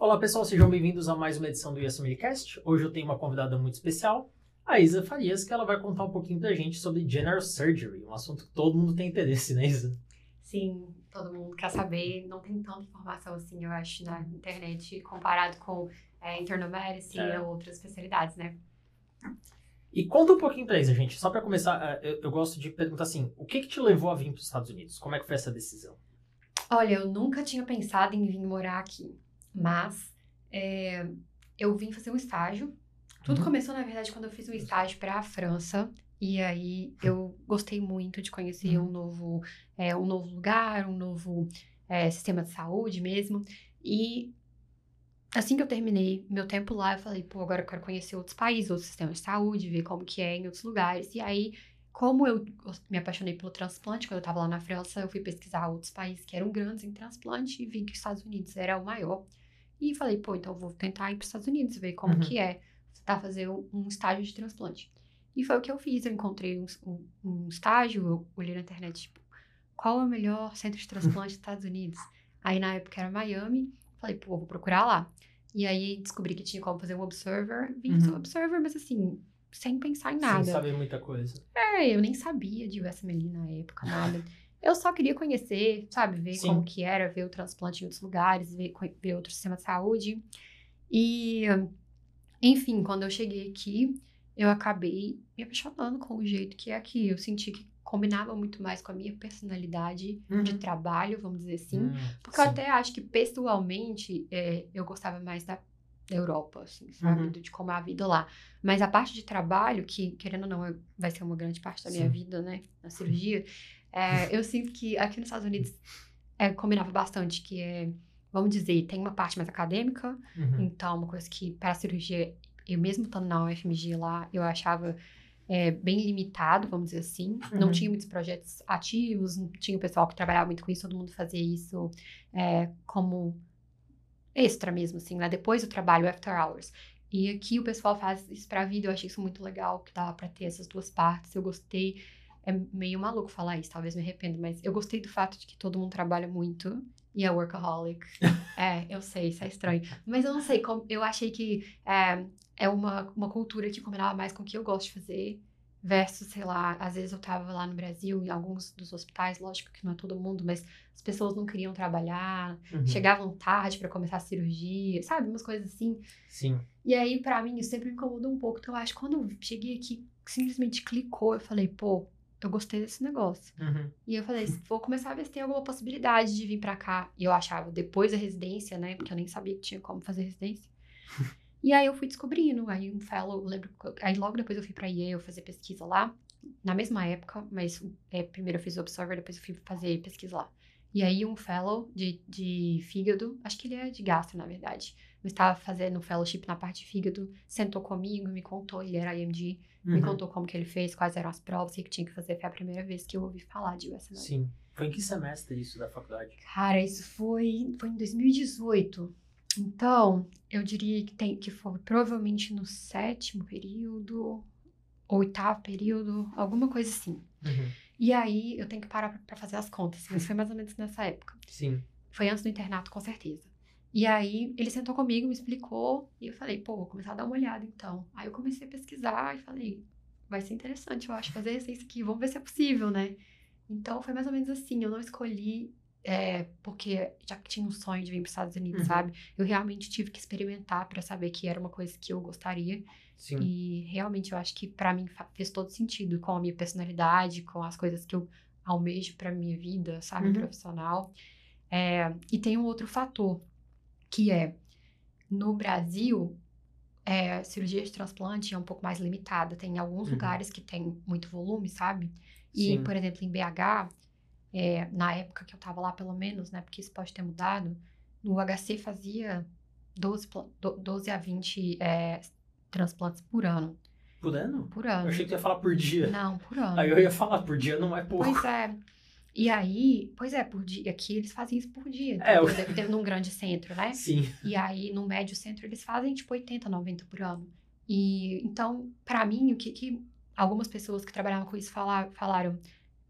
Olá pessoal, sejam bem-vindos a mais uma edição do YesMediCast. Hoje eu tenho uma convidada muito especial, a Isa Farias, que ela vai contar um pouquinho pra gente sobre General Surgery, um assunto que todo mundo tem interesse, né Isa? Sim, todo mundo quer saber. Não tem tanta informação assim, eu acho, na internet, comparado com é, medicine É. ou outras especialidades, né? E conta um pouquinho pra Isa, gente. Só pra começar, eh, eu, eu gosto de perguntar assim, o que que te levou a vir pros Estados Unidos? Como é que foi essa decisão? Olha, eu nunca tinha pensado em vir morar aqui, mas é, eu vim fazer um estágio. Tudo Uhum. começou, na verdade, quando eu fiz um estágio para a França. E aí eu gostei muito de conhecer Uhum. um novo, é, um novo lugar, um novo é, sistema de saúde mesmo. E assim que eu terminei meu tempo lá, eu falei, pô, agora eu quero conhecer outros países, outros sistemas de saúde, ver como que é em outros lugares. E aí, como eu me apaixonei pelo transplante, quando eu tava lá na França, eu fui pesquisar outros países que eram grandes em transplante e vi que os Estados Unidos era o maior. E falei, pô, então vou tentar ir para os Estados Unidos, ver como Uhum. que é tentar fazer um estágio de transplante. E foi o que eu fiz, eu encontrei um, um- um estágio, eu olhei na internet, tipo, qual é o melhor centro de transplante dos Estados Unidos? Aí na época era Miami, falei, pô, vou procurar lá. E aí descobri que tinha como fazer um observer, vim fazer Uhum. um observer, mas assim, sem pensar em nada. Sem saber muita coisa. É, eu nem sabia de USMLE na época, nada. Eu só queria conhecer, sabe, ver Sim. como que era, ver o transplante em outros lugares, ver, ver outro sistema de saúde. E, enfim, quando eu cheguei aqui, eu acabei me apaixonando com o jeito que é aqui. Eu senti que combinava muito mais com a minha personalidade de Uhum. trabalho, vamos dizer assim. Hum, Porque eu sim. até acho que pessoalmente é, eu gostava mais da da Europa, assim, sabe? Uhum. De como é a vida lá. Mas a parte de trabalho, que querendo ou não vai ser uma grande parte da minha Sim. vida, né? Na cirurgia, é, eu sinto que aqui nos Estados Unidos é, combinava bastante, que é, vamos dizer, tem uma parte mais acadêmica, Uhum. então uma coisa que para a cirurgia, eu mesmo estando na UFMG lá, eu achava é, bem limitado, vamos dizer assim. Não Uhum. tinha muitos projetos ativos, não tinha o pessoal que trabalhava muito com isso, todo mundo fazia isso é, como extra mesmo, assim, né? Depois do trabalho, after hours. E aqui o pessoal faz isso pra vida, eu achei isso muito legal, que dava pra ter essas duas partes. Eu gostei. É meio maluco falar isso, talvez me arrependa, mas eu gostei do fato de que todo mundo trabalha muito e é workaholic. é, eu sei, isso é estranho. Mas eu não sei, como, eu achei que é, é uma, uma cultura que combinava mais com o que eu gosto de fazer. Versus, sei lá, às vezes eu tava lá no Brasil, em alguns dos hospitais, lógico que não é todo mundo, mas as pessoas não queriam trabalhar, Uhum. chegavam tarde pra começar a cirurgia, sabe? Umas coisas assim. Sim. E aí, pra mim, isso sempre me incomodou um pouco. Então, eu acho que quando eu cheguei aqui, simplesmente clicou, eu falei, pô, eu gostei desse negócio. Uhum. E eu falei, vou começar a ver se tem alguma possibilidade de vir pra cá. E eu achava, depois da residência, né? Porque eu nem sabia que tinha como fazer residência. e aí eu fui descobrindo. Aí um fellow, eu lembro. Aí logo depois eu fui pra Yale fazer pesquisa lá. Na mesma época, mas é, primeiro eu fiz o Observer, depois eu fui fazer pesquisa lá. E aí um fellow de, de fígado, acho que ele é de gastro, na verdade. Mas estava fazendo um fellowship na parte de fígado, sentou comigo, me contou, ele era IMD, me Uhum. contou como que ele fez, quais eram as provas, o que que tinha que fazer. Foi a primeira vez que eu ouvi falar de USMLE. Sim. Foi em que semestre isso da faculdade? Cara, isso foi, foi em 2018. Então, eu diria que, tem, que foi provavelmente no sétimo período, oitavo período, alguma coisa assim. Uhum. E aí, eu tenho que parar pra fazer as contas, mas foi mais ou menos nessa época. Sim. Foi antes do internato, com certeza. E aí, ele sentou comigo, me explicou, e eu falei, pô, vou começar a dar uma olhada então. Aí eu comecei a pesquisar e falei, vai ser interessante, eu acho, fazer isso aqui, vamos ver se é possível, né? Então, foi mais ou menos assim, eu não escolhi é, porque já que tinha um sonho de vir para os Estados Unidos, Uhum. sabe? Eu realmente tive que experimentar para saber que era uma coisa que eu gostaria. Sim. E realmente eu acho que para mim fez todo sentido com a minha personalidade, com as coisas que eu almejo para minha vida, sabe, Uhum. profissional. É, e tem um outro fator que é no Brasil é, cirurgia de transplante é um pouco mais limitada. Tem alguns Uhum. lugares que tem muito volume, sabe? E, Sim. por exemplo, em BH, é, na época que eu tava lá, pelo menos, né? Porque isso pode ter mudado, no HC fazia 12, pla- do- 12 a 20 é, transplantes por ano. Por ano? Por Eu ano. achei que ia falar por dia. Não, por ano. Aí eu ia falar, por dia não é pouco. Pois é. E aí, pois é, por dia. Aqui eles fazem isso por dia. É, eu-? Deve- num grande centro, né? Sim. E aí, no médio centro, eles fazem tipo 80, 90 por ano. E então, pra mim, o que, que algumas pessoas que trabalhavam com isso fala- falaram,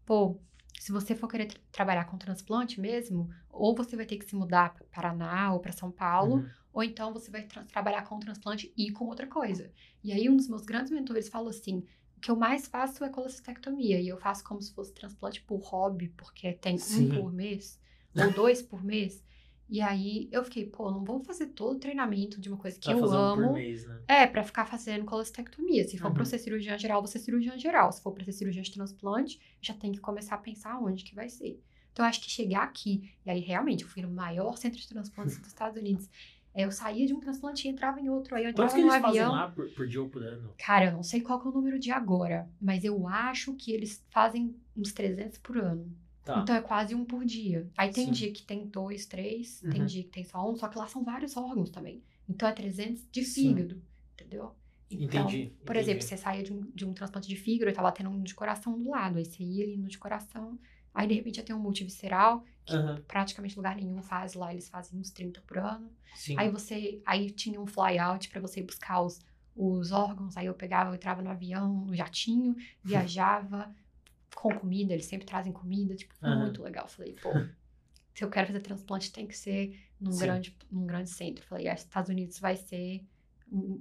pô, se você for querer tra trabalhar com transplante mesmo, ou você vai ter que se mudar para Paraná ou para São Paulo, Uhum. ou então você vai tra- trabalhar com transplante e com outra coisa. E aí um dos meus grandes mentores falou assim, que eu mais faço é colestectomia, e eu faço como se fosse transplante por hobby, porque tem Sim. um por mês, ou dois por mês. E aí eu fiquei, pô, não vou fazer todo o treinamento de uma coisa que Vai eu fazer um por amo. mês, né? É, pra ficar fazendo colestectomia. Se for Uhum. pra ser cirurgião geral, vou ser cirurgião geral. Se for pra ser cirurgião de transplante, já tem que começar a pensar onde que vai ser. Então, eu acho que chegar aqui, e aí realmente, eu fui no maior centro de transplantes dos Estados Unidos. É, eu saía de um transplante e entrava em outro. Aí eu Quantos entrava que no eles fazem avião. lá por, por dia ou por ano? Cara, eu não sei qual que é o número de agora, mas eu acho que eles fazem uns 300 por ano. Tá. Então é quase um por dia. Aí tem Sim. dia que tem dois, três, tem Uhum. dia que tem só um, só que lá são vários órgãos também. Então é 300 de Sim. fígado, entendeu? Então, entendi. Por entendi. exemplo, você saía de um, de um transplante de fígado e tava tendo um de coração do lado. Aí você ia ali no de coração, aí de repente já tem um multivisceral, que Aham, praticamente lugar nenhum faz lá, eles fazem uns 30 por ano. sim. Aí você. Aí tinha um fly out pra você ir buscar os, os órgãos. Aí eu pegava, eu entrava no avião, no jatinho, viajava com comida, eles sempre trazem comida, tipo, Aham. muito legal. Falei, pô, se eu quero fazer transplante, tem que ser num, Sim. grande, num grande centro. Falei, ah, Estados Unidos vai ser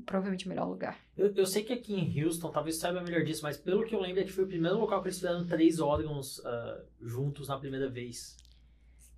provavelmente o melhor lugar. Eu, eu sei que aqui em Houston, talvez saiba melhor disso, mas pelo que eu lembro é que foi o primeiro local que eles fizeram três órgãos ah, juntos na primeira vez.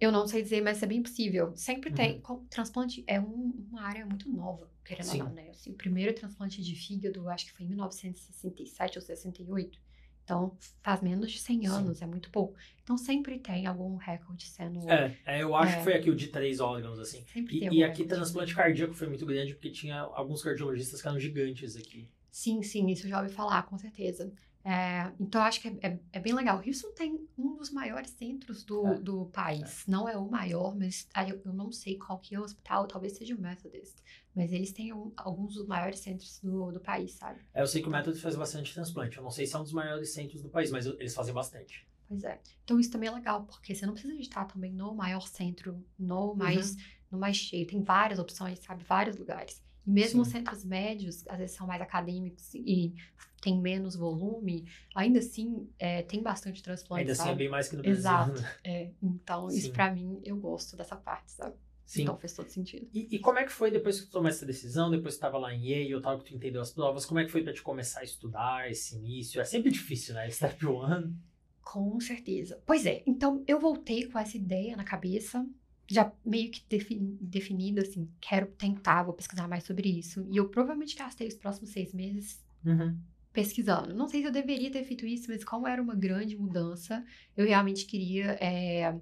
Eu não sei dizer, mas é bem possível. Sempre Uhum. tem. Transplante é um- uma área muito nova, querendo Sim. ou não, né? Assim, o primeiro transplante de fígado, acho que foi em 1967 ou 68. Então, faz menos de 100 Sim. anos, é muito pouco. Então, sempre tem algum recorde sendo. É, é, eu acho É. que foi aqui o de três órgãos, assim. Sempre tem E, algum e aqui transplante cardíaco foi muito grande porque tinha alguns cardiologistas que eram gigantes aqui. Sim, sim, isso eu já ouvi falar, com certeza. É, então, acho que é, é- é bem legal. Houston tem um dos maiores centros do, É. do país. Não é o maior, mas eu, eu não sei qual que é o hospital, talvez seja o Methodist. Mas eles têm um- alguns dos maiores centros do, do país, sabe? É, eu sei que o Método faz bastante transplante. Eu não sei se é um dos maiores centros do país, mas eles fazem bastante. Pois é. Então, isso também é legal, porque você não precisa estar também no maior centro, no mais, no mais cheio. Tem várias opções, sabe? Vários lugares. E mesmo os Sim. centros médios, às vezes são mais acadêmicos e tem menos volume, ainda assim é, tem bastante transplante, Ainda assim é sabe? bem mais que no Brasil. Exato. né? É, então, Sim. isso pra mim, eu gosto dessa parte, sabe? Sim. Então fez todo sentido. E, e como é que foi depois que tu tomou essa decisão, depois que tu tava lá em Yale, tal, que tu entendeu as provas, como é que foi pra te começar a estudar esse início? É sempre difícil, né? Step one. Com certeza. Pois é, então eu voltei com essa ideia na cabeça, já meio que defi- definida, assim, quero tentar, vou pesquisar mais sobre isso. E eu provavelmente gastei os próximos seis meses Uhum. Pesquisando. Não sei se eu deveria ter feito isso, mas como era uma grande mudança, eu realmente queria. é,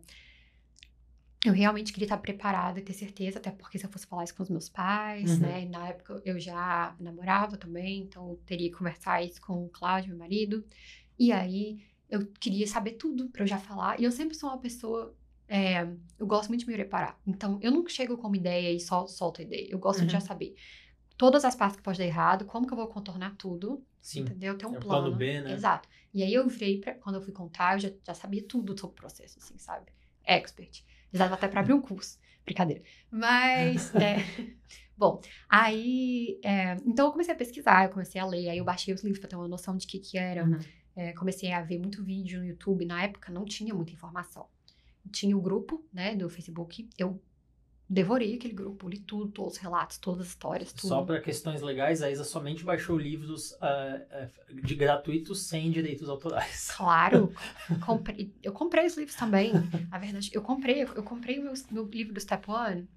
Eu realmente queria estar preparada e ter certeza, até porque se eu fosse falar isso com os meus pais, Uhum. né? Na época eu já namorava também, então eu teria que conversar isso com o Cláudio, meu marido. E aí eu queria saber tudo pra eu já falar. E eu sempre sou uma pessoa. é, eu gosto muito de me preparar. Então eu nunca chego com uma ideia e só solto a ideia. Eu gosto de já Uhum. saber todas as partes que pode dar errado, como que eu vou contornar tudo. Sim. Entendeu? Tem um É o plano. plano B, né? Exato. E aí eu virei, pra, quando eu fui contar, eu já, já sabia tudo sobre o processo, assim, sabe? Expert. Já dava até pra abrir um curso. Brincadeira. Mas, é, bom, aí, é, então eu comecei a pesquisar, eu comecei a ler, aí eu baixei os livros pra ter uma noção de que que era. Uhum. É, comecei a ver muito vídeo no YouTube, na época não tinha muita informação. Tinha o grupo, né, do Facebook, eu devorei aquele grupo, li tudo, todos os relatos, todas as histórias, tudo. Só para questões legais, a Isa somente baixou livros ah, de gratuitos sem direitos autorais. Claro, comprei, eu comprei os livros também. A verdade, eu comprei, eu comprei o meu, meu livro do Step One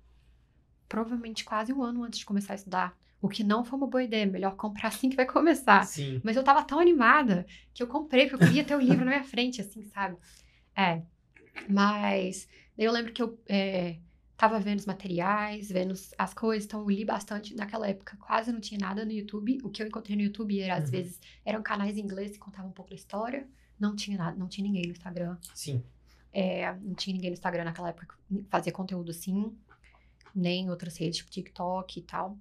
provavelmente quase um ano antes de começar a estudar. O que não foi uma boa ideia, melhor comprar assim que vai começar. Sim. Mas eu tava tão animada que eu comprei, porque eu queria ter o livro na minha frente, assim, sabe? É. Mas daí eu lembro que eu é, tava vendo os materiais, vendo as coisas, então eu li bastante naquela época. Quase não tinha nada no YouTube. O que eu encontrei no YouTube era, às Uhum. vezes, eram canais em inglês que contavam um pouco da história. Não tinha nada, não tinha ninguém no Instagram. Sim. É, não tinha ninguém no Instagram naquela época que fazia conteúdo assim, nem outras redes, tipo TikTok e tal.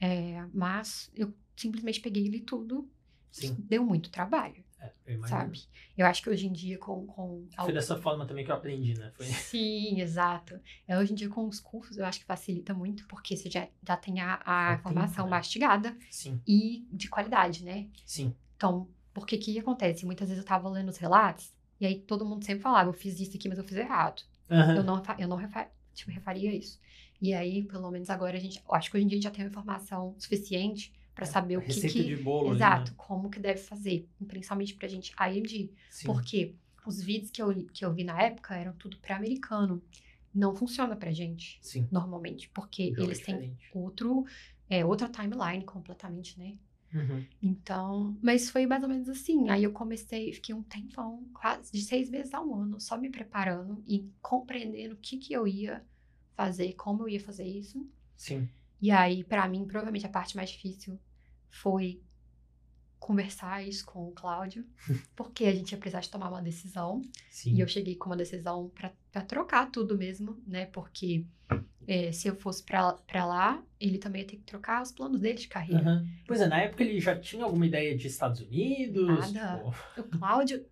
É, mas eu simplesmente peguei e li tudo. Sim. Deu muito trabalho, É, eu sabe? Eu acho que hoje em dia com... com Foi dessa forma também que eu aprendi, né? Foi... Sim, exato. É, hoje em dia com os cursos eu acho que facilita muito, porque você já, já tem a, a informação né? mastigada Sim, e de qualidade, né? sim. Então, porque que acontece? Muitas vezes eu tava lendo os relatos, E aí todo mundo sempre falava, eu fiz isso aqui, mas eu fiz errado. Aham. Eu não, eu não refa- tipo, refaria isso. E aí, pelo menos agora, a gente. eu Acho que hoje em dia a gente já tem uma informação suficiente pra saber o que. Receita que de bolo exato, né? como que deve fazer. Principalmente pra gente agir. Sim. Porque os vídeos que eu, que eu vi na época eram tudo pra americano. Não funciona pra gente, Sim. normalmente. Porque é eles têm diferente. outro. É, outra timeline completamente, né? Uhum. Então, mas foi mais ou menos assim. Aí eu comecei, fiquei um tempão, quase de seis meses a um ano, só me preparando e compreendendo o que que eu ia fazer, como eu ia fazer isso. Sim. E aí, pra mim, provavelmente a parte mais difícil foi conversar isso com o Cláudio, porque a gente ia precisar de tomar uma decisão. Sim. E eu cheguei com uma decisão pra trocar tudo mesmo, né? Porque é, se eu fosse pra lá, ele também ia ter que trocar os planos dele de carreira. Aham. Pois é, na época ele já tinha alguma ideia de Estados Unidos? Nada. Tipo, O Cláudio,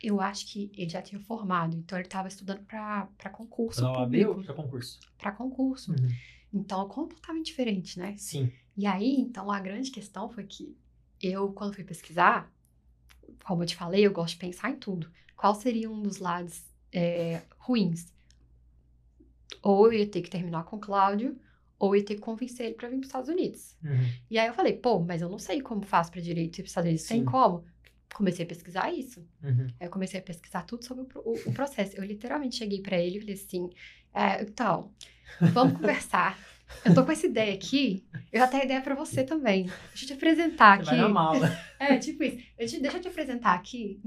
eu acho que ele já tinha formado, então ele estava estudando para concurso pra concurso? para concurso. Uhum. Então, completamente diferente, né? Sim. E aí, então, a grande questão foi que eu, quando fui pesquisar, como eu te falei, eu gosto de pensar em tudo. Qual seria um dos lados é, ruins? Ou eu ia ter que terminar com o Cláudio, ou eu ia ter que convencer ele para vir para os Estados Unidos. Uhum. E aí eu falei, pô, mas eu não sei como faço para direito ir para os Estados Unidos. Tem Sim. como? Comecei a pesquisar isso. Uhum. Aí eu comecei a pesquisar tudo sobre o, o- o processo. Eu literalmente cheguei pra ele e falei assim: é, então, vamos conversar. Eu tô com essa ideia aqui, eu já tenho ideia pra você também. Deixa eu te apresentar Você aqui. vai na mala. É, tipo isso. Eu te- deixa eu te apresentar aqui.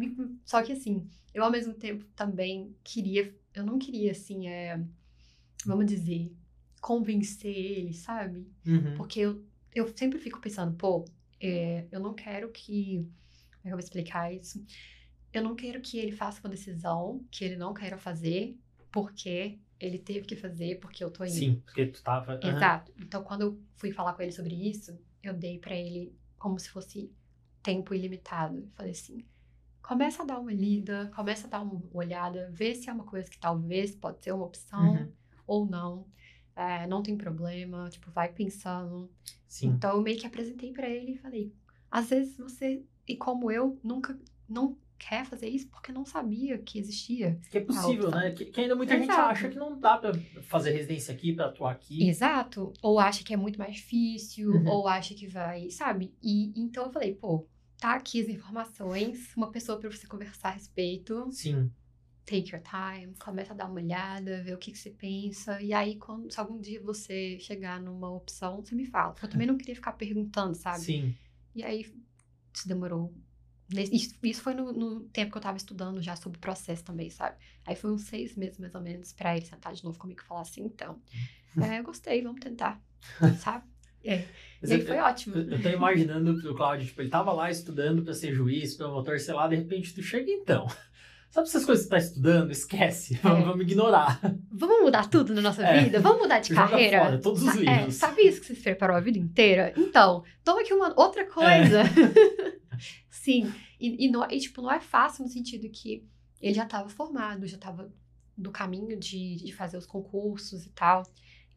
Só que assim, eu ao mesmo tempo também queria. Eu não queria, assim, é, vamos dizer, convencer ele, sabe? Uhum. Porque eu, eu sempre fico pensando, pô, é, eu não quero que. Como é que eu vou explicar isso? Eu não quero que ele faça uma decisão que ele não queira fazer, porque ele teve que fazer, porque eu tô indo. Sim, porque tu tava. Exato. Então, quando eu fui falar com ele sobre isso, eu dei pra ele como se fosse tempo ilimitado. Eu falei assim: começa a dar uma lida, começa a dar uma olhada, vê se é uma coisa que talvez pode ser uma opção Uhum. ou não. É, não tem problema, tipo, vai pensando. Sim. Então eu meio que apresentei pra ele e falei: às vezes você, e como eu, nunca não quer fazer isso porque não sabia que existia. Que é possível, né? Que, que ainda muita gente Exato. acha que não dá pra fazer residência aqui, pra atuar aqui. Exato. Ou acha que é muito mais difícil, Uhum. ou acha que vai, sabe? E então eu falei, pô, tá aqui as informações, uma pessoa pra você conversar a respeito. Sim. Take your time, começa a dar uma olhada, ver o que, que você pensa. E aí, quando, se algum dia você chegar numa opção, você me fala. Eu também não queria ficar perguntando, sabe? Sim. E aí, isso demorou. Isso, isso foi no, no tempo que eu tava estudando já sobre o processo também, sabe? Aí foi uns seis meses, mais ou menos, pra ele sentar de novo comigo e falar assim, então, é, eu gostei, vamos tentar, sabe? É. E aí eu- foi ótimo. Eu, eu tô imaginando o Cláudio, tipo, ele tava lá estudando pra ser juiz, promotor, sei lá, de repente tu chega então. Sabe essas coisas que tu tá estudando? Esquece. Vamos, vamos ignorar. Vamos mudar tudo na nossa É. vida? Vamos mudar de Joga carreira? fora todos os é, livros. sabe isso que você se preparou a vida inteira? Então, toma aqui uma outra coisa. Sim. E, e, não, e, tipo, não é fácil no sentido que ele já estava formado, já estava no caminho de, de fazer os concursos e tal.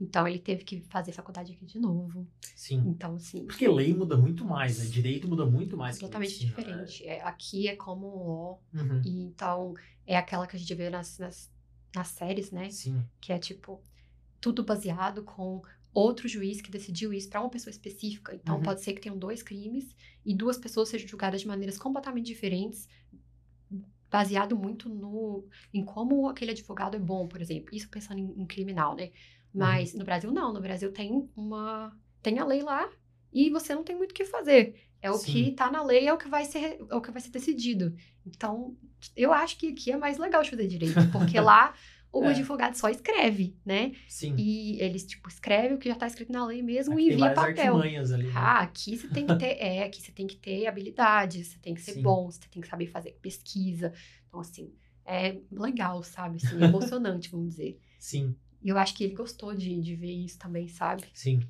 Então, ele teve que fazer faculdade aqui de novo. Sim. Então, assim, Porque lei muda muito mais, né? Direito muda muito mais. completamente medicina, diferente. É, aqui é como law. né? Uhum. E, então, é aquela que a gente vê nas, nas, nas séries, né? Sim. que é tipo tudo baseado com outro juiz que decidiu isso para uma pessoa específica. Então Uhum. pode ser que tenham dois crimes e duas pessoas sejam julgadas de maneiras completamente diferentes, baseado muito no em como aquele advogado é bom, por exemplo. Isso pensando em, em criminal, né? Mas no Brasil não, no Brasil tem uma tem a lei lá e você não tem muito o que fazer. É o Sim. que tá na lei, é o que vai ser é o que vai ser decidido. Então, eu acho que aqui é mais legal de fazer direito, porque lá o É. advogado só escreve, né? Sim. E eles, tipo, escrevem o que já tá escrito na lei mesmo Aqui e tem envia papel. ali. né? Ah, aqui você tem que ter, é, aqui você tem que ter habilidade, você tem que ser Sim. bom, você tem que saber fazer pesquisa. Então, assim, é legal, sabe? Assim, é emocionante, vamos dizer. Sim, E eu acho que ele gostou de, de ver isso também, sabe? sim.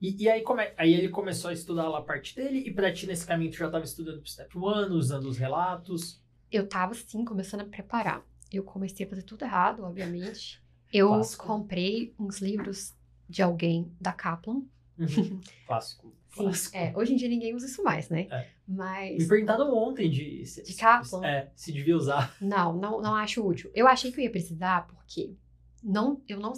E, e aí, come... aí ele começou a estudar lá a parte dele, e pra ti nesse caminho tu já tava estudando pro Step One, usando os relatos. Eu tava, assim, começando a preparar. Eu comecei a fazer tudo errado, obviamente. Eu comprei uns livros de alguém da Kaplan. Uhum. Clássico. Sim, é, hoje em dia ninguém usa isso mais, né? É. Mas. Me perguntaram ontem de. Se, De Kaplan? É, se devia usar. Não, não, não acho útil. Eu achei que eu ia precisar porque não, eu não,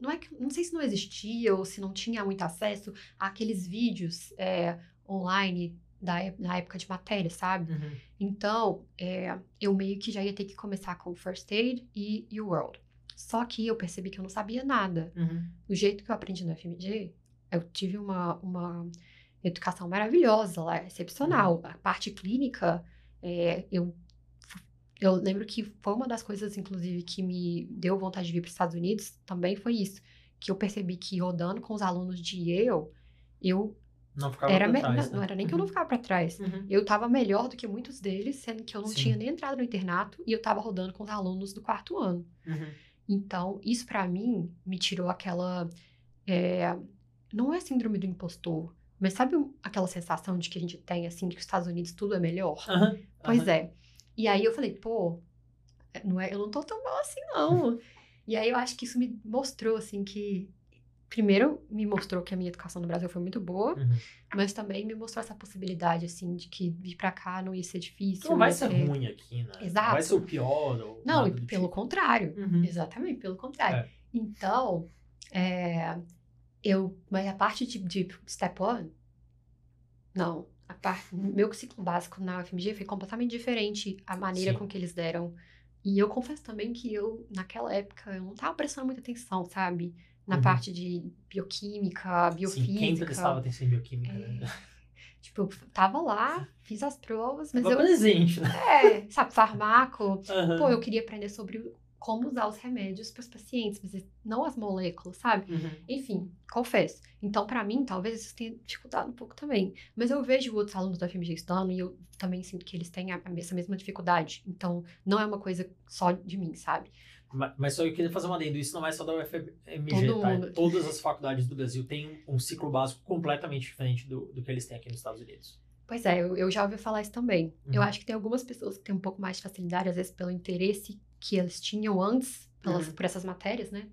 não é que, não sei se não existia ou se não tinha muito acesso àqueles vídeos é, online da, ép- na época de matéria, sabe? Uhum. Então, é, eu meio que já ia ter que começar com First Aid e U World. Só que eu percebi que eu não sabia nada. Uhum. Do jeito que eu aprendi no FMG, eu tive uma, uma educação maravilhosa lá, excepcional. A parte clínica, é, eu, eu lembro que foi uma das coisas, inclusive, que me deu vontade de vir para os Estados Unidos, também foi isso. Que eu percebi que rodando com os alunos de Yale, eu Não ficava era pra trás, não, não né? era nem que eu não ficava para trás. Uhum. Eu tava melhor do que muitos deles, sendo que eu não Sim. tinha nem entrado no internato e eu tava rodando com os alunos do quarto ano. Uhum. Então, isso pra mim me tirou aquela. é, não é síndrome do impostor, mas sabe aquela sensação de que a gente tem, assim, de que os Estados Unidos tudo é melhor? Aham. Pois é. E aí eu falei, pô, não é, eu não tô tão mal assim, não. e aí eu acho que isso me mostrou, assim, que. Primeiro, me mostrou que a minha educação no Brasil foi muito boa, Uhum. mas também me mostrou essa possibilidade, assim, de que vir pra cá não ia ser difícil. Não vai ser ruim aqui, né? Exato. Não vai ser o pior. Ou Não, pelo tipo. contrário. Uhum. Exatamente, pelo contrário. É. Então, é, eu. Mas a parte de, de step one, não. A parte, meu ciclo básico na UFMG foi completamente diferente a maneira Sim. com que eles deram. E eu confesso também que eu, naquela época, eu não tava prestando muita atenção, sabe? Na Uhum. parte de bioquímica, Sim, biofísica. quem prestava atenção em bioquímica, É, né? Tipo, eu tava lá, fiz as provas, mas Tava eu. presente, né? É, sabe, farmaco, Aham. Pô, eu queria aprender sobre como usar os remédios para os pacientes, mas não as moléculas, sabe? Uhum. Enfim, confesso. Então, para mim, talvez isso tenha dificultado um pouco também. Mas eu vejo outros alunos da FMG estudando e eu também sinto que eles têm a- essa mesma dificuldade. Então, não é uma coisa só de mim, sabe? Ma- Mas só eu queria fazer um adendo, isso não é só da UFMG, Todo tá? mundo. Todas as faculdades do Brasil têm um ciclo básico completamente diferente do, do que eles têm aqui nos Estados Unidos. Pois é, eu, eu já ouvi falar isso também. Eu Uhum. acho que tem algumas pessoas que têm um pouco mais de facilidade, às vezes pelo interesse que eles tinham antes pelas- Uhum. por essas matérias, né?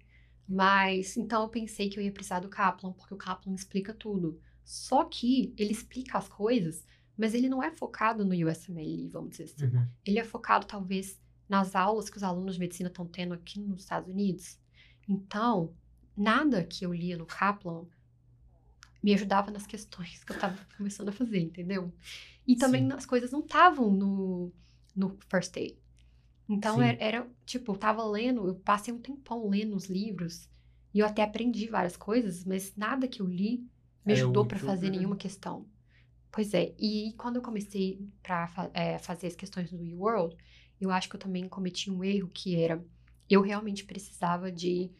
Mas então eu pensei que eu ia precisar do Kaplan, porque o Kaplan explica tudo. Só que ele explica as coisas, mas ele não é focado no USMLE, vamos dizer assim. Uhum. Ele é focado, talvez, nas aulas que os alunos de medicina estão tendo aqui nos Estados Unidos. Então, nada que eu lia no Kaplan me ajudava nas questões que eu estava começando a fazer, entendeu? E também Sim. as coisas não estavam no, no First Aid. Então, era, era, tipo, eu tava lendo, eu passei um tempão lendo os livros, e eu até aprendi várias coisas, mas nada que eu li me Era ajudou para útil, fazer né? nenhuma questão. Pois é, e quando eu comecei para fazer as questões do U-World, eu acho que eu também cometi um erro que era, eu realmente precisava de,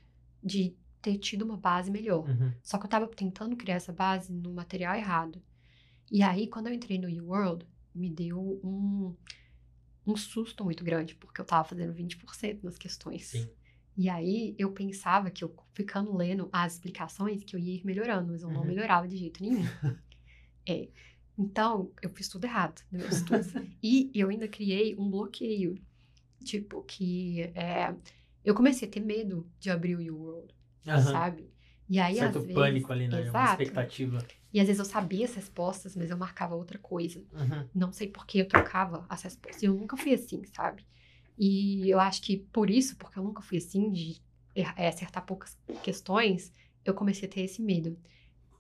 de ter tido uma base melhor. Uhum. Só que eu tava tentando criar essa base no material errado. E aí, quando eu entrei no U-World, me deu um, um susto muito grande, porque eu tava fazendo 20% nas questões. Sim. E aí, eu pensava que eu, ficando lendo as explicações, que eu ia ir melhorando, mas eu não Uhum. melhorava de jeito nenhum. é. Então, eu fiz tudo errado e eu ainda criei um bloqueio. Tipo, que é, eu comecei a ter medo de abrir o U-World, Aham. sabe? E aí, certo às vezes, pânico ali, né? Uma Exato. expectativa. E às vezes eu sabia as respostas, mas eu marcava outra coisa. Uhum. Não sei por que eu trocava as respostas. Eu nunca fui assim, sabe? E eu acho que por isso, porque eu nunca fui assim, de é, acertar poucas questões, eu comecei a ter esse medo.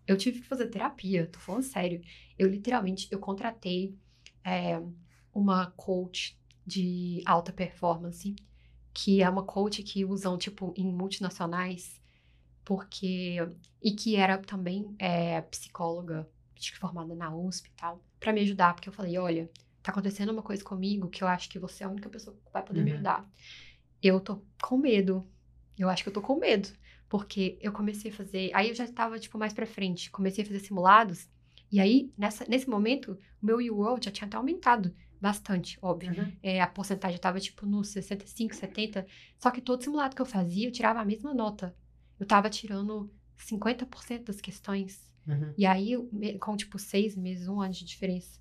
Eu tive que fazer terapia, tô falando sério. Eu literalmente, eu contratei é, uma coach de alta performance, que é uma coach que usam, tipo, em multinacionais, porque e que era também é, psicóloga, acho que formada na USP e tal, pra me ajudar, porque eu falei, olha, tá acontecendo uma coisa comigo que eu acho que você é a única pessoa que vai poder me Uhum. ajudar. Eu tô com medo. Eu acho que eu tô com medo, porque eu comecei a fazer, aí eu já tava tipo mais pra frente, comecei a fazer simulados, e aí nessa, nesse momento, o meu U-World já tinha até aumentado bastante, óbvio. Uhum. É, a porcentagem tava tipo nos 65, 70. Só que todo simulado que eu fazia, eu tirava a mesma nota. Eu tava tirando 50% das questões. Uhum. E aí, com tipo seis meses, um ano de diferença.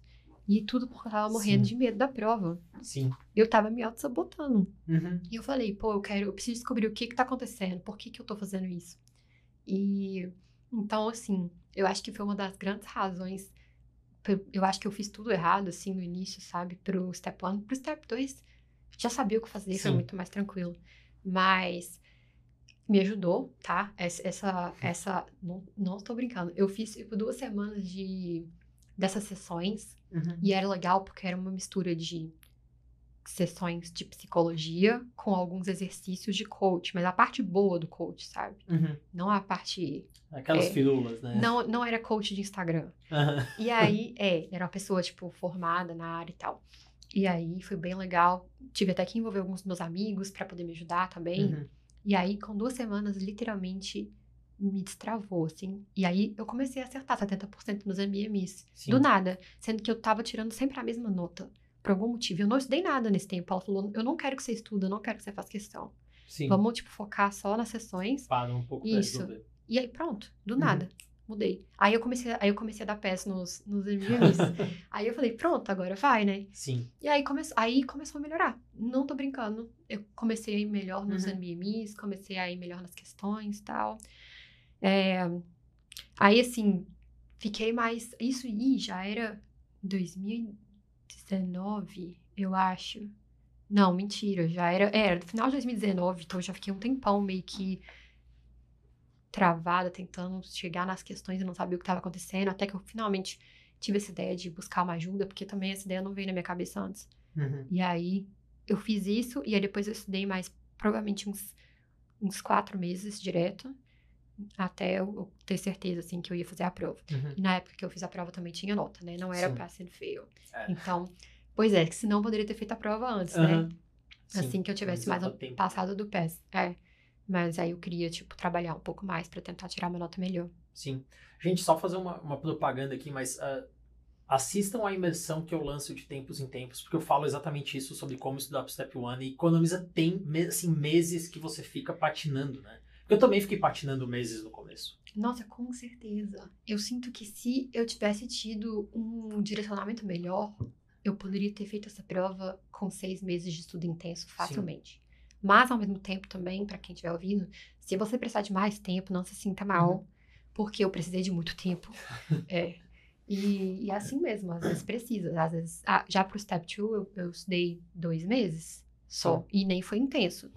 E tudo porque eu tava morrendo Sim. de medo da prova. Sim. Eu tava me auto-sabotando. Uhum. E eu falei, pô, eu quero, eu preciso descobrir o que que tá acontecendo, por que que eu tô fazendo isso. E Então, assim, eu acho que foi uma das grandes razões. Eu acho que eu fiz tudo errado, assim, no início, sabe? Pro Step 1. Pro Step 2, já sabia o que fazer, foi Sim. muito mais tranquilo. Mas me ajudou, tá? Essa, essa, essa não, não estou brincando. Eu fiz tipo, duas semanas de dessas sessões e era legal porque era uma mistura de sessões de psicologia com alguns exercícios de coach, mas a parte boa do coach, sabe? Uhum. Não a parte. Aquelas É. firulas, né? Não, não era coach de Instagram. Aham. E aí, é, era uma pessoa, tipo, formada na área e tal. E aí foi bem legal. Tive até que envolver alguns dos meus amigos pra poder me ajudar também. Uhum. E aí, com duas semanas, literalmente me destravou, assim. E aí eu comecei a acertar 70% nos MMIs. Sim. Do nada. Sendo que eu tava tirando sempre a mesma nota. Por algum motivo. Eu não estudei nada nesse tempo. Ela falou: eu não quero que você estuda, eu não quero que você faça questão. Sim. Vamos, tipo, focar só nas sessões. Para um pouco Isso. pra. E aí, pronto, do Uhum. nada. Mudei. Aí eu comecei, aí eu comecei a dar pés nos, nos MMIs. aí eu falei, pronto, agora vai, né? Sim. E aí, come... aí começou a melhorar. Não tô brincando. Eu comecei a ir melhor nos Uhum. MMIs, comecei a ir melhor nas questões e tal. É, Aí, assim, fiquei mais. Isso já era 2019, eu acho. Não, mentira, já era. Era no final de 2019, então eu já fiquei um tempão meio que travada, tentando chegar nas questões e não sabia o que estava acontecendo, até que eu finalmente tive essa ideia de buscar uma ajuda, porque também essa ideia não veio na minha cabeça antes. Uhum. E aí eu fiz isso, e aí depois eu estudei mais, provavelmente uns, uns quatro meses direto, até eu ter certeza, assim, que eu ia fazer a prova. Uhum. Na época que eu fiz a prova também tinha nota, né? Não era Sim. pass and fail. É. Então, pois é, que senão eu poderia ter feito a prova antes, né? Aham. Sim. Assim que eu tivesse mais tempo. passado do PES. É. Mas aí eu queria, tipo, trabalhar um pouco mais pra tentar tirar uma nota melhor. Sim. Gente, só fazer uma, uma propaganda aqui, mas ah, assistam a imersão que eu lanço de tempos em tempos, porque eu falo exatamente isso sobre como estudar pro Step 1 e economiza tem, assim, meses que você fica patinando, né? Eu também fiquei patinando meses no começo. Nossa, com certeza. Eu sinto que se eu tivesse tido um direcionamento melhor, eu poderia ter feito essa prova com seis meses de estudo intenso facilmente. Mas, ao mesmo tempo, também, pra quem estiver ouvindo, se você precisar de mais tempo, não se sinta mal, porque eu precisei de muito tempo. é. E, e é assim mesmo, às vezes precisa. Às vezes, ah, já pro Step 2, eu, eu estudei dois meses só, e nem foi intenso.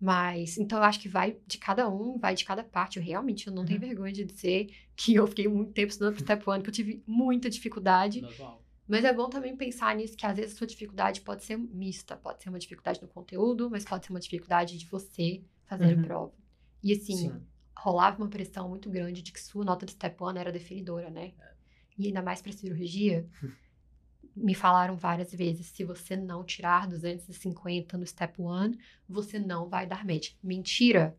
Mas, então eu acho que vai de cada um, vai de cada parte. Eu realmente eu não tenho Uhum. vergonha de dizer que eu fiquei muito tempo estudando pro Step 1, que eu tive muita dificuldade. Normal. Mas é bom também pensar nisso, que às vezes a sua dificuldade pode ser mista. Pode ser uma dificuldade no conteúdo, mas pode ser uma dificuldade de você fazer Uhum. a prova. E assim, Sim. rolava uma pressão muito grande de que sua nota de Step 1 era definidora, né? E ainda mais pra cirurgia, me falaram várias vezes, se você não tirar 250 no Step 1, você não vai dar match. Mentira!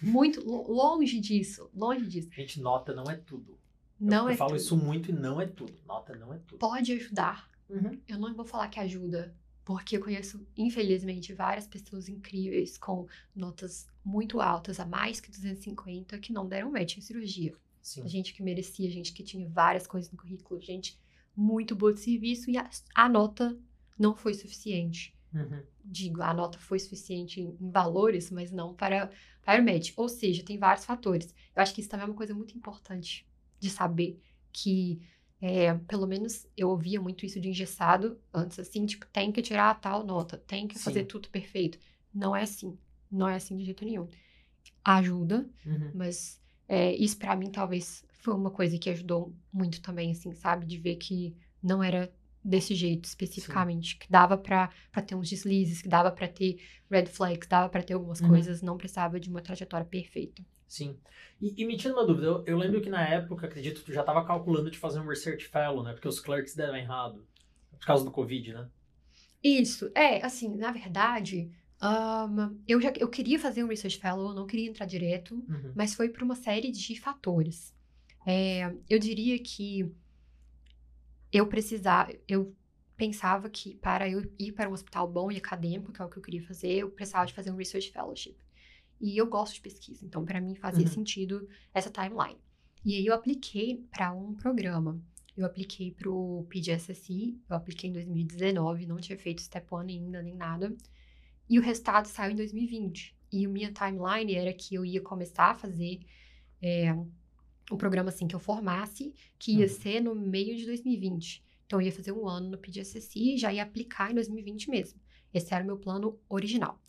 Muito lo- longe disso, longe disso. Gente, nota não é tudo. Não eu, é eu falo tudo. isso muito e não é tudo. Nota não é tudo. Pode ajudar. Uhum. Eu não vou falar que ajuda, porque eu conheço, infelizmente, várias pessoas incríveis com notas muito altas, a mais que 250, que não deram match em cirurgia. Sim. Gente que merecia, gente que tinha várias coisas no currículo, gente muito boa de serviço e a, a nota não foi suficiente. Uhum. Digo, a nota foi suficiente em, em valores, mas não para, para o match. Ou seja, tem vários fatores. Eu acho que isso também é uma coisa muito importante de saber que, é, pelo menos eu ouvia muito isso de engessado antes, assim, tipo, tem que tirar a tal nota, tem que fazer Sim. tudo perfeito. Não é assim. Não é assim de jeito nenhum. Ajuda, Uhum. mas é, isso pra mim talvez foi uma coisa que ajudou muito também, assim, sabe? De ver que não era desse jeito especificamente, que dava pra pra ter uns deslizes, que dava pra ter red flags, dava pra ter algumas Uhum. coisas, não precisava de uma trajetória perfeita. Sim. E, e me tira uma dúvida, eu, eu lembro que na época, acredito, tu já estava calculando de fazer um research fellow, né? Porque os clerks deram errado. Por causa do Covid, né? Isso, é, assim, na verdade, ahn, eu já eu queria fazer um research fellow, eu não queria entrar direto, Uhum. mas foi por uma série de fatores. É, eu diria que eu precisava, eu pensava que para eu ir para um hospital bom e acadêmico, que é o que eu queria fazer, eu precisava de fazer um research fellowship. E eu gosto de pesquisa, então para mim fazia Uhum. sentido essa timeline. E aí eu apliquei para um programa. Eu apliquei para o PGSSI, eu apliquei em 2019, não tinha feito Step 1 ainda, nem nada. E o resultado saiu em 2020. E a minha timeline era que eu ia começar a fazer é, um programa assim que eu formasse, que ia Uhum. ser no meio de 2020. Então eu ia fazer um ano no PGSSI e já ia aplicar em 2020 mesmo. Esse era o meu plano original.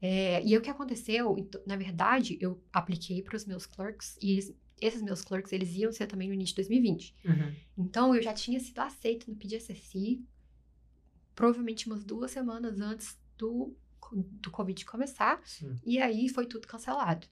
É, e aí o que aconteceu, então, na verdade, eu apliquei para os meus clerks e eles- esses meus clerks, eles iam ser também no início de 2020. Uhum. Então eu já tinha sido aceito no PGSSI, provavelmente umas duas semanas antes do, do Covid começar. Sim. E aí foi tudo cancelado.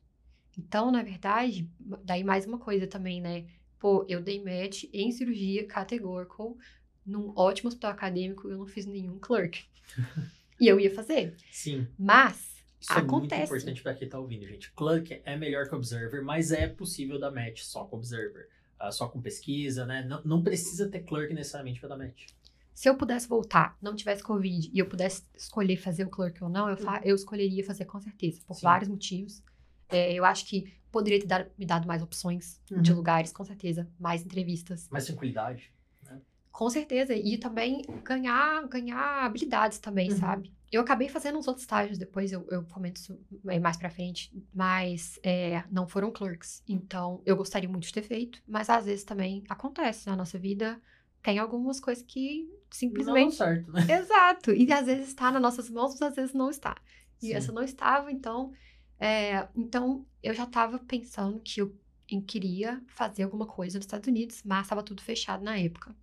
Então, na verdade, daí mais uma coisa também, né? Pô, eu dei match em cirurgia categórico num ótimo hospital acadêmico, eu não fiz nenhum clerk. e eu ia fazer. Sim. Mas, Isso é muito Acontece. importante pra quem tá ouvindo, gente. Clerk é melhor que Observer, mas é possível dar match só com Observer. ah, só com pesquisa, né? Não, não precisa ter Clerk necessariamente pra dar match. se eu pudesse voltar, não tivesse Covid e eu pudesse escolher fazer o clerk ou não, eu, fa- eu escolheria fazer com certeza, por Sim. vários motivos. É, eu acho que poderia ter dado- me dado mais opções de Uhum. lugares, com certeza, mais entrevistas. Mais tranquilidade. Com certeza. E também ganhar, ganhar habilidades também, Uhum. sabe? Eu acabei fazendo uns outros estágios, depois eu, eu comento isso mais pra frente, mas é, não foram clerks. Então, eu gostaria muito de ter feito, mas às vezes também acontece na nossa vida. Tem algumas coisas que Não simplesmente. certo, né? Exato. E às vezes está nas nossas mãos, mas às vezes não está. E Sim. essa não estava, então. É, então, eu já estava pensando que eu queria fazer alguma coisa nos Estados Unidos, mas estava tudo fechado na época.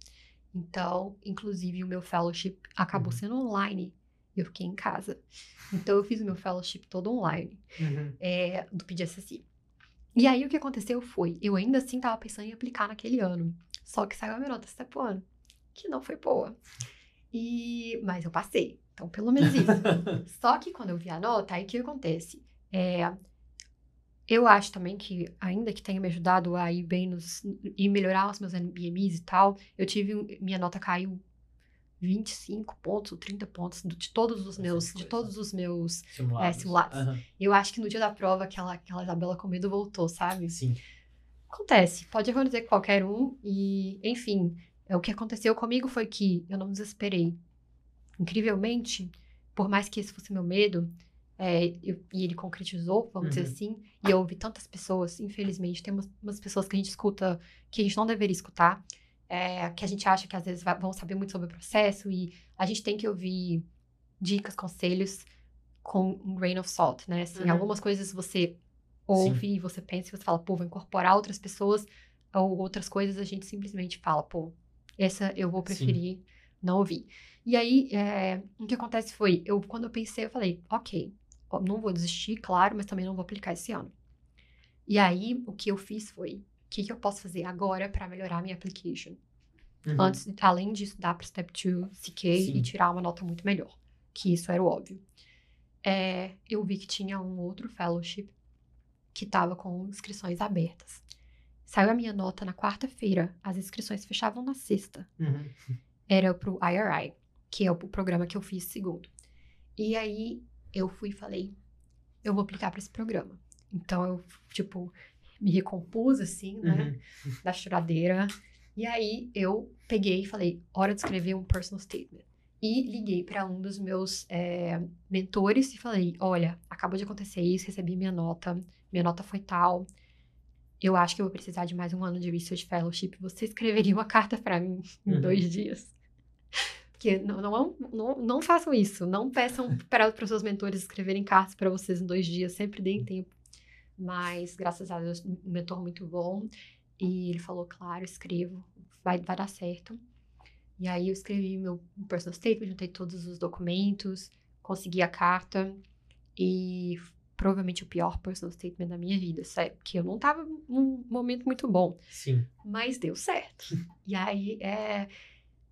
Então, inclusive, o meu fellowship acabou Uhum. sendo online. Eu fiquei em casa. Então, eu fiz o meu fellowship todo online, Uhum. é, do PGSSI. E aí, o que aconteceu foi, eu ainda assim estava pensando em aplicar naquele ano. Só que saiu a minha nota step one, que não foi boa. E, mas eu passei. Então, pelo menos isso. Só que quando eu vi a nota, aí o que acontece? É, eu acho também que, ainda que tenha me ajudado a ir bem nos, e melhorar os meus NBMs e tal, eu tive, minha nota caiu 25 pontos ou 30 pontos de todos os meus, de todos os meus. Simulados. É, simulados. Aham. Eu acho que no dia da prova, aquela, aquela Isabela com medo voltou, sabe? Sim. Acontece, pode acontecer com qualquer um, e, enfim, é, o que aconteceu comigo foi que eu não desesperei. Incrivelmente, por mais que esse fosse meu medo, é, eu- e ele concretizou, vamos dizer Uhum. assim, e eu ouvi tantas pessoas, infelizmente, tem umas, umas pessoas que a gente escuta que a gente não deveria escutar, é, que a gente acha que às vezes vai- vão saber muito sobre o processo, e a gente tem que ouvir dicas, conselhos com um grain of salt, né? Assim, Uhum. algumas coisas você ouve e você pensa e você fala, pô, vou incorporar outras pessoas ou outras coisas, a gente simplesmente fala, pô, essa eu vou preferir não ouvir. E aí, é, o que acontece foi, eu quando eu pensei, eu falei, ok, não vou desistir, claro, mas também não vou aplicar esse ano. E aí, o que eu fiz foi, o que, que eu posso fazer agora para melhorar a minha application? Uhum. Antes, além de estudar para Step 2 CK Sim. e tirar uma nota muito melhor, que isso era o óbvio. É, eu vi que tinha um outro fellowship que estava com inscrições abertas. Saiu a minha nota na quarta-feira, as inscrições fechavam na sexta. Uhum. Era pro IRI, que é o programa que eu fiz segundo. E aí eu fui e falei, eu vou aplicar para esse programa. Então eu, tipo, me recompus assim, né? Uhum. da choradeira. E aí eu peguei e falei, hora de escrever um personal statement. E liguei para um dos meus é, mentores e falei, olha, acabou de acontecer isso, recebi minha nota, minha nota foi tal. Eu acho que eu vou precisar de mais um ano de research fellowship. Você escreveria uma carta para mim em Uhum. dois dias? Porque não, não, não, não façam isso. Não peçam para os seus mentores escreverem cartas para vocês em dois dias. Sempre deem tempo. Mas, graças a Deus, um mentor muito bom. E ele falou, claro, escrevo, vai, vai dar certo. E aí eu escrevi meu personal statement, juntei todos os documentos, consegui a carta e provavelmente o pior personal statement da minha vida, sério, porque eu não tava num momento muito bom, Sim. mas deu certo. e aí é,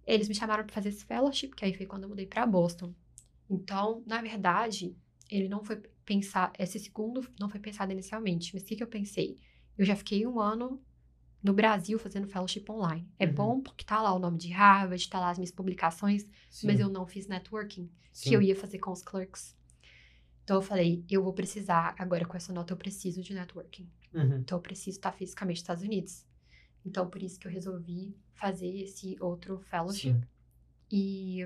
eles me chamaram para fazer esse fellowship, que aí foi quando eu mudei para Boston. Então, na verdade, ele não foi pensar, esse segundo não foi pensado inicialmente, mas o que, que eu pensei? Eu já fiquei um ano no Brasil fazendo fellowship online. É Uhum. bom porque tá lá o nome de Harvard, tá lá as minhas publicações, Sim. mas eu não fiz networking, Sim. que eu ia fazer com os clerks. Então eu falei, eu vou precisar, agora com essa nota eu preciso de networking. Uhum. Então eu preciso estar fisicamente nos Estados Unidos. Então por isso que eu resolvi fazer esse outro fellowship. Sim. E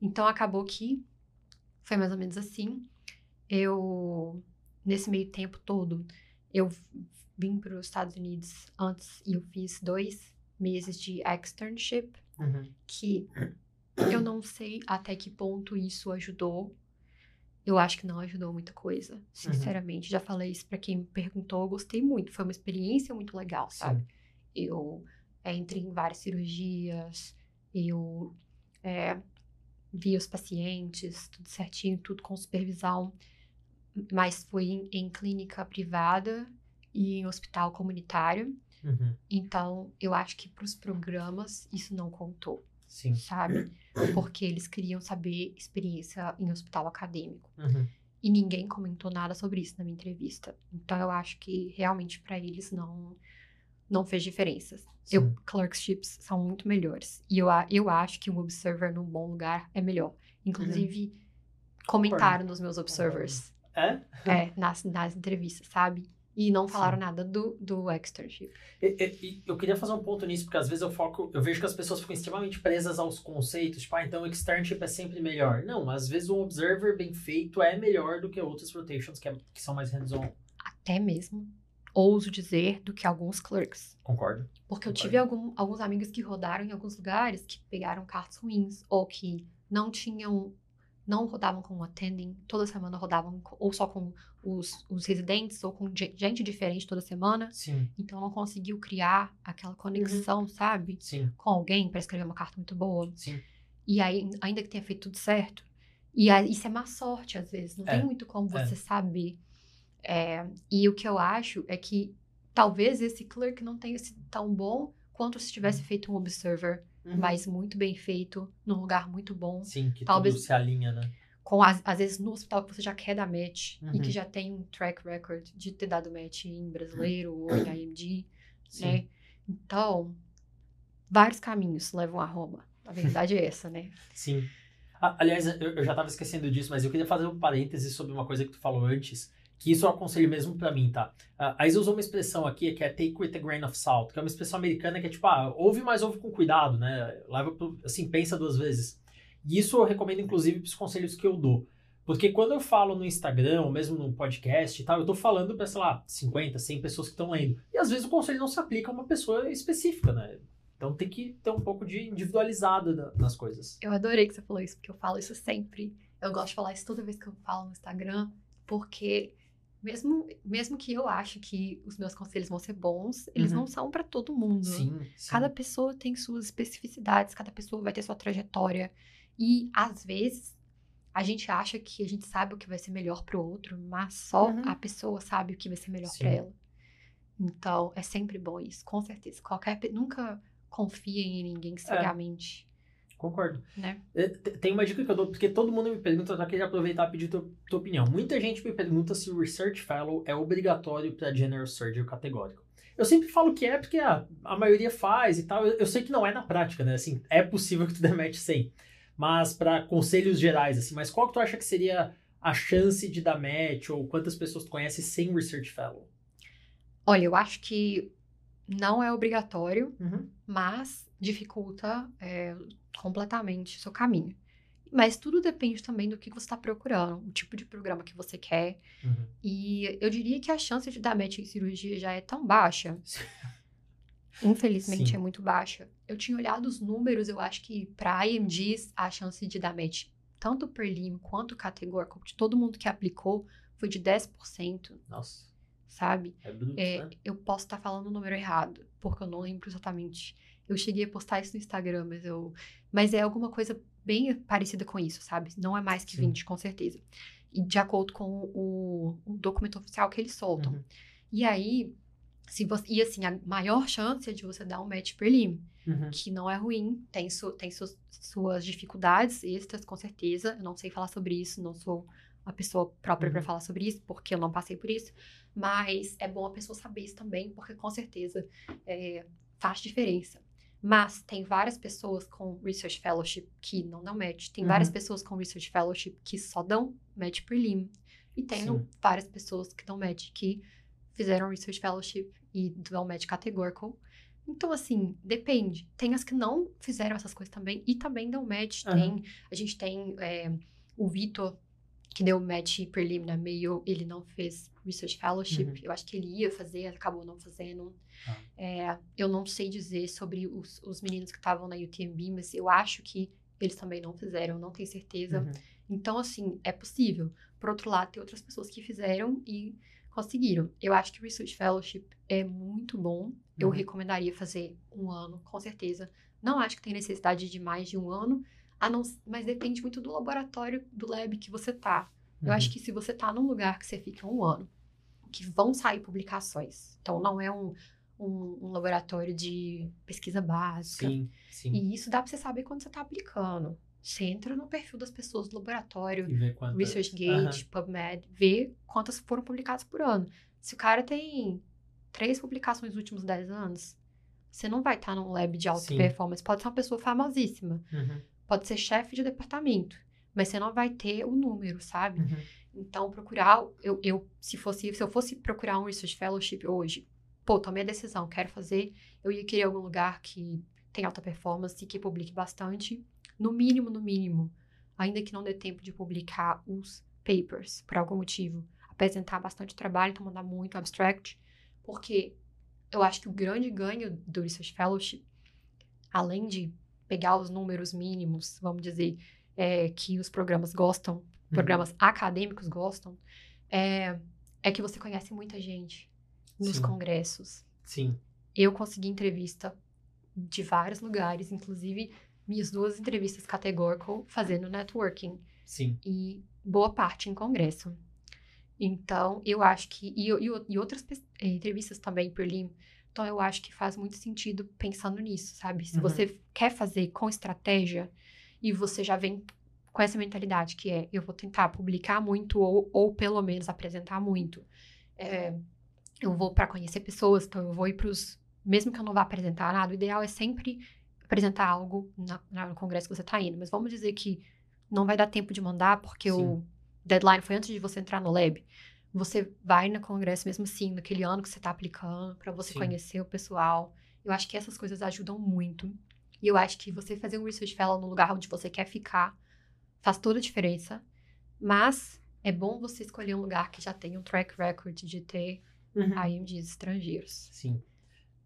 então acabou que foi mais ou menos assim. Eu nesse meio tempo todo eu vim para os Estados Unidos antes e eu fiz dois meses de externship, Uhum. que eu não sei até que ponto isso ajudou. Eu acho que não ajudou muita coisa, sinceramente. Já falei isso para quem me perguntou, eu gostei muito. Foi uma experiência muito legal, sabe? Sim. Eu é, entrei em várias cirurgias, eu é, vi os pacientes, tudo certinho, tudo com supervisão, mas foi em, em clínica privada e em hospital comunitário. Uhum. Então, eu acho que para os programas isso não contou, Sim. sabe? Porque eles queriam saber experiência em hospital acadêmico. Uhum. E ninguém comentou nada sobre isso na minha entrevista. Então, eu acho que realmente para eles não não fez diferença. Eu, Sim. clerkships são muito melhores. E eu, eu acho que um observer num bom lugar é melhor. Inclusive, comentaram nos meus observers É? é, nas, nas entrevistas, sabe? E não falaram nada do, do externship. Eu queria fazer um ponto nisso, porque às vezes eu foco, eu vejo que as pessoas ficam extremamente presas aos conceitos, tipo, ah, então o externship é sempre melhor. Não, às vezes um observer bem feito é melhor do que outras rotations que, é- que são mais hands-on. Até mesmo, ouso dizer, do que alguns clerks. Concordo. Porque eu Concordo. tive algum- alguns amigos que rodaram em alguns lugares que pegaram cartas ruins, ou que não tinham, não rodavam com o attending, toda semana rodavam ou só com os, os residentes, ou com ge- gente diferente toda semana. Sim, Então não conseguiu criar aquela conexão, sabe? sim, Com alguém para escrever uma carta muito boa. sim. E aí, ainda que tenha feito tudo certo. E aí, isso é má sorte, às vezes. Não É, tem muito como é. você saber. É, e o que eu acho é que talvez esse clerk não tenha sido tão bom quanto se tivesse feito um observer, Uhum. mas muito bem feito, num lugar muito bom. Sim, que Talvez- tudo se alinha, né? Com, às, às vezes, no hospital que você já quer dar match e Uhum. que já tem um track record de ter dado match em brasileiro ou em IMG, Sim. né? Então, vários caminhos levam a Roma. A verdade é essa, né? Sim. Ah, aliás, eu, eu já tava esquecendo disso, mas eu queria fazer um parêntese sobre uma coisa que tu falou antes, que isso eu aconselho mesmo pra mim, tá? Ah, a usou uma expressão aqui que é take with a grain of salt, que é uma expressão americana que é tipo, ah, ouve, mas ouve com cuidado, né? Leva pro, assim, pensa duas vezes. E isso eu recomendo, inclusive, pros conselhos que eu dou. Porque quando eu falo no Instagram, ou mesmo no podcast e tal, eu tô falando pra, sei lá, 50, 100 pessoas que estão lendo. E às vezes o conselho não se aplica a uma pessoa específica, né? Então tem que ter um pouco de individualizado na- nas coisas. Eu adorei que você falou isso, porque eu falo isso sempre. Eu gosto de falar isso toda vez que eu falo no Instagram, porque mesmo, mesmo que eu ache que os meus conselhos vão ser bons, eles Uhum. não são pra todo mundo. Sim, sim. Cada pessoa tem suas especificidades, cada pessoa vai ter sua trajetória. E às vezes a gente acha que a gente sabe o que vai ser melhor pro outro, mas só Uhum. a pessoa sabe o que vai ser melhor pra ela. Então, é sempre bom isso, com certeza. Qualquer nunca confia em ninguém cegamente, Concordo. né? É, te- Tem uma dica que eu dou, porque todo mundo me pergunta, eu só queria aproveitar e pedir tua, tua opinião. Muita gente me pergunta se o Research Fellow é obrigatório para General Surgery categórico. Eu sempre falo que é, porque a, a maioria faz e tal. Eu, eu sei que não é na prática, né? Assim, é possível que tu demete sem. Mas para conselhos gerais, assim, mas qual que tu acha que seria a chance de dar match ou quantas pessoas tu conhece sem Research Fellow? Olha, eu acho que não é obrigatório, Uhum. mas dificulta é, completamente o seu caminho. Mas tudo depende também do que você está procurando, o tipo de programa que você quer. Uhum. E eu diria que a chance de dar match em cirurgia já é tão baixa. Infelizmente Sim. é muito baixa. Eu tinha olhado os números, eu acho que para IMGs a chance de dar match, tanto prelim quanto categórico, de todo mundo que aplicou, foi de 10%, Nossa, sabe? é bruto, É, né? eu posso estar falando o número errado, porque eu não lembro exatamente. Eu cheguei a postar isso no Instagram, mas eu. Mas é alguma coisa bem parecida com isso, sabe? Não é mais que Sim. 20, com certeza. E de acordo com o, o documento oficial que eles soltam. Uhum. E aí, se você. E assim, a maior chance é de você dar um match prelim, Uhum. que não é ruim, tem, su, tem suas, suas dificuldades extras, com certeza. Eu não sei falar sobre isso, não sou a pessoa própria para Uhum. falar sobre isso, porque eu não passei por isso. Mas é bom a pessoa saber isso também, porque com certeza é, faz diferença. Mas tem várias pessoas com Research Fellowship que não dão match. Tem Uhum. várias pessoas com Research Fellowship que só dão match prelim. E tem Sim. várias pessoas que dão match que fizeram Research Fellowship e dão match categorical. Então, assim, depende. Tem as que não fizeram essas coisas também e também dão match. Aham. Tem, a gente tem é, o Vitor, que deu match prelim na Mayo, ele não fez Research Fellowship. Uhum. Eu acho que ele ia fazer, acabou não fazendo. Ah. É, eu não sei dizer sobre os, os meninos que estavam na UTMB, mas eu acho que eles também não fizeram, não tenho certeza. Uhum. Então, assim, é possível. Por outro lado, tem outras pessoas que fizeram e conseguiram. Eu acho que Research Fellowship é muito bom. Eu Uhum. recomendaria fazer um ano, com certeza. Não acho que tem necessidade de mais de um ano, não, mas depende muito do laboratório, do lab que você tá. Eu Uhum. acho que se você tá num lugar que você fica um ano, que vão sair publicações. Então, não é um, um, um laboratório de pesquisa básica. Sim, sim. E isso dá pra você saber quando você tá aplicando. Você entra no perfil das pessoas do laboratório, quantas... ResearchGate, PubMed, ver quantas foram publicadas por ano. Se o cara tem três publicações nos últimos 10 anos, você não vai estar num lab de alta Sim. performance. Pode ser uma pessoa famosíssima, Uhum, pode ser chefe de departamento, mas você não vai ter o número, sabe? uhum. Então, procurar, eu, eu se fosse, se eu fosse procurar um research fellowship hoje, pô, tomei a decisão, quero fazer, eu ia querer algum lugar que tem alta performance e que publique bastante, no mínimo, no mínimo, ainda que não dê tempo de publicar os papers, por algum motivo, apresentar bastante trabalho, então mandar muito abstract, porque eu acho que o grande ganho do research fellowship, além de pegar os números mínimos, vamos dizer, é, que os programas gostam programas acadêmicos gostam, é, é que você conhece muita gente nos Sim. congressos. Sim. Eu consegui entrevista de vários lugares, inclusive minhas duas entrevistas categorical fazendo networking Sim. e boa parte em congresso. Então, eu acho que. E, e, e outras eh, entrevistas também por Lim. Então, eu acho que faz muito sentido pensando nisso, sabe? Se Uhum. você quer fazer com estratégia e você já vem com essa mentalidade que é eu vou tentar publicar muito ou, ou pelo menos apresentar muito. É, eu vou para conhecer pessoas, então eu vou ir para os. Mesmo que eu não vá apresentar nada, o ideal é sempre apresentar algo na, na- no congresso que você está indo. Mas vamos dizer que não vai dar tempo de mandar porque Sim. o deadline foi antes de você entrar no lab. Você vai no congresso mesmo assim, naquele ano que você está aplicando, para você Sim. conhecer o pessoal. Eu acho que essas coisas ajudam muito. E eu acho que você fazer um research fellow no lugar onde você quer ficar faz toda a diferença. Mas é bom você escolher um lugar que já tenha um track record de ter Uhum. IMDs estrangeiros, Sim,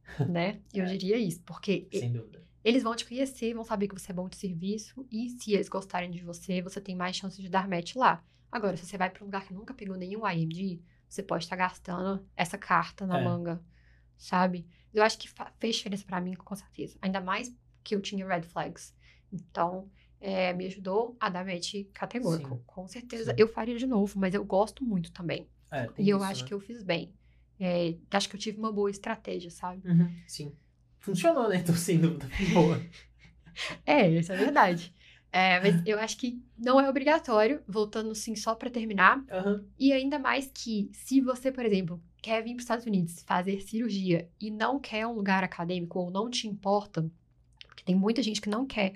né? Eu diria isso, porque sem dúvida. eles vão te conhecer, vão saber que você é bom de serviço, e se eles gostarem de você, você tem mais chance de dar match lá. Agora, se você vai para um lugar que nunca pegou nenhum IMD, você pode estar gastando essa carta na É. manga, sabe? Eu acho que fez diferença para mim, com certeza. Ainda mais que eu tinha red flags. Então, é, me ajudou a dar match categórico. Sim. Com certeza, Sim. eu faria de novo, mas eu gosto muito também. É, e eu isso, acho né? que eu fiz bem. É, acho que eu tive uma boa estratégia, sabe? Uhum, Sim. Funcionou, né? Então, sem dúvida, boa. É, isso é verdade. É, mas eu acho que não é obrigatório, voltando assim só pra terminar. Aham. E ainda mais que, se você, por exemplo, quer vir para os Estados Unidos fazer cirurgia e não quer um lugar acadêmico ou não te importa, porque tem muita gente que não quer.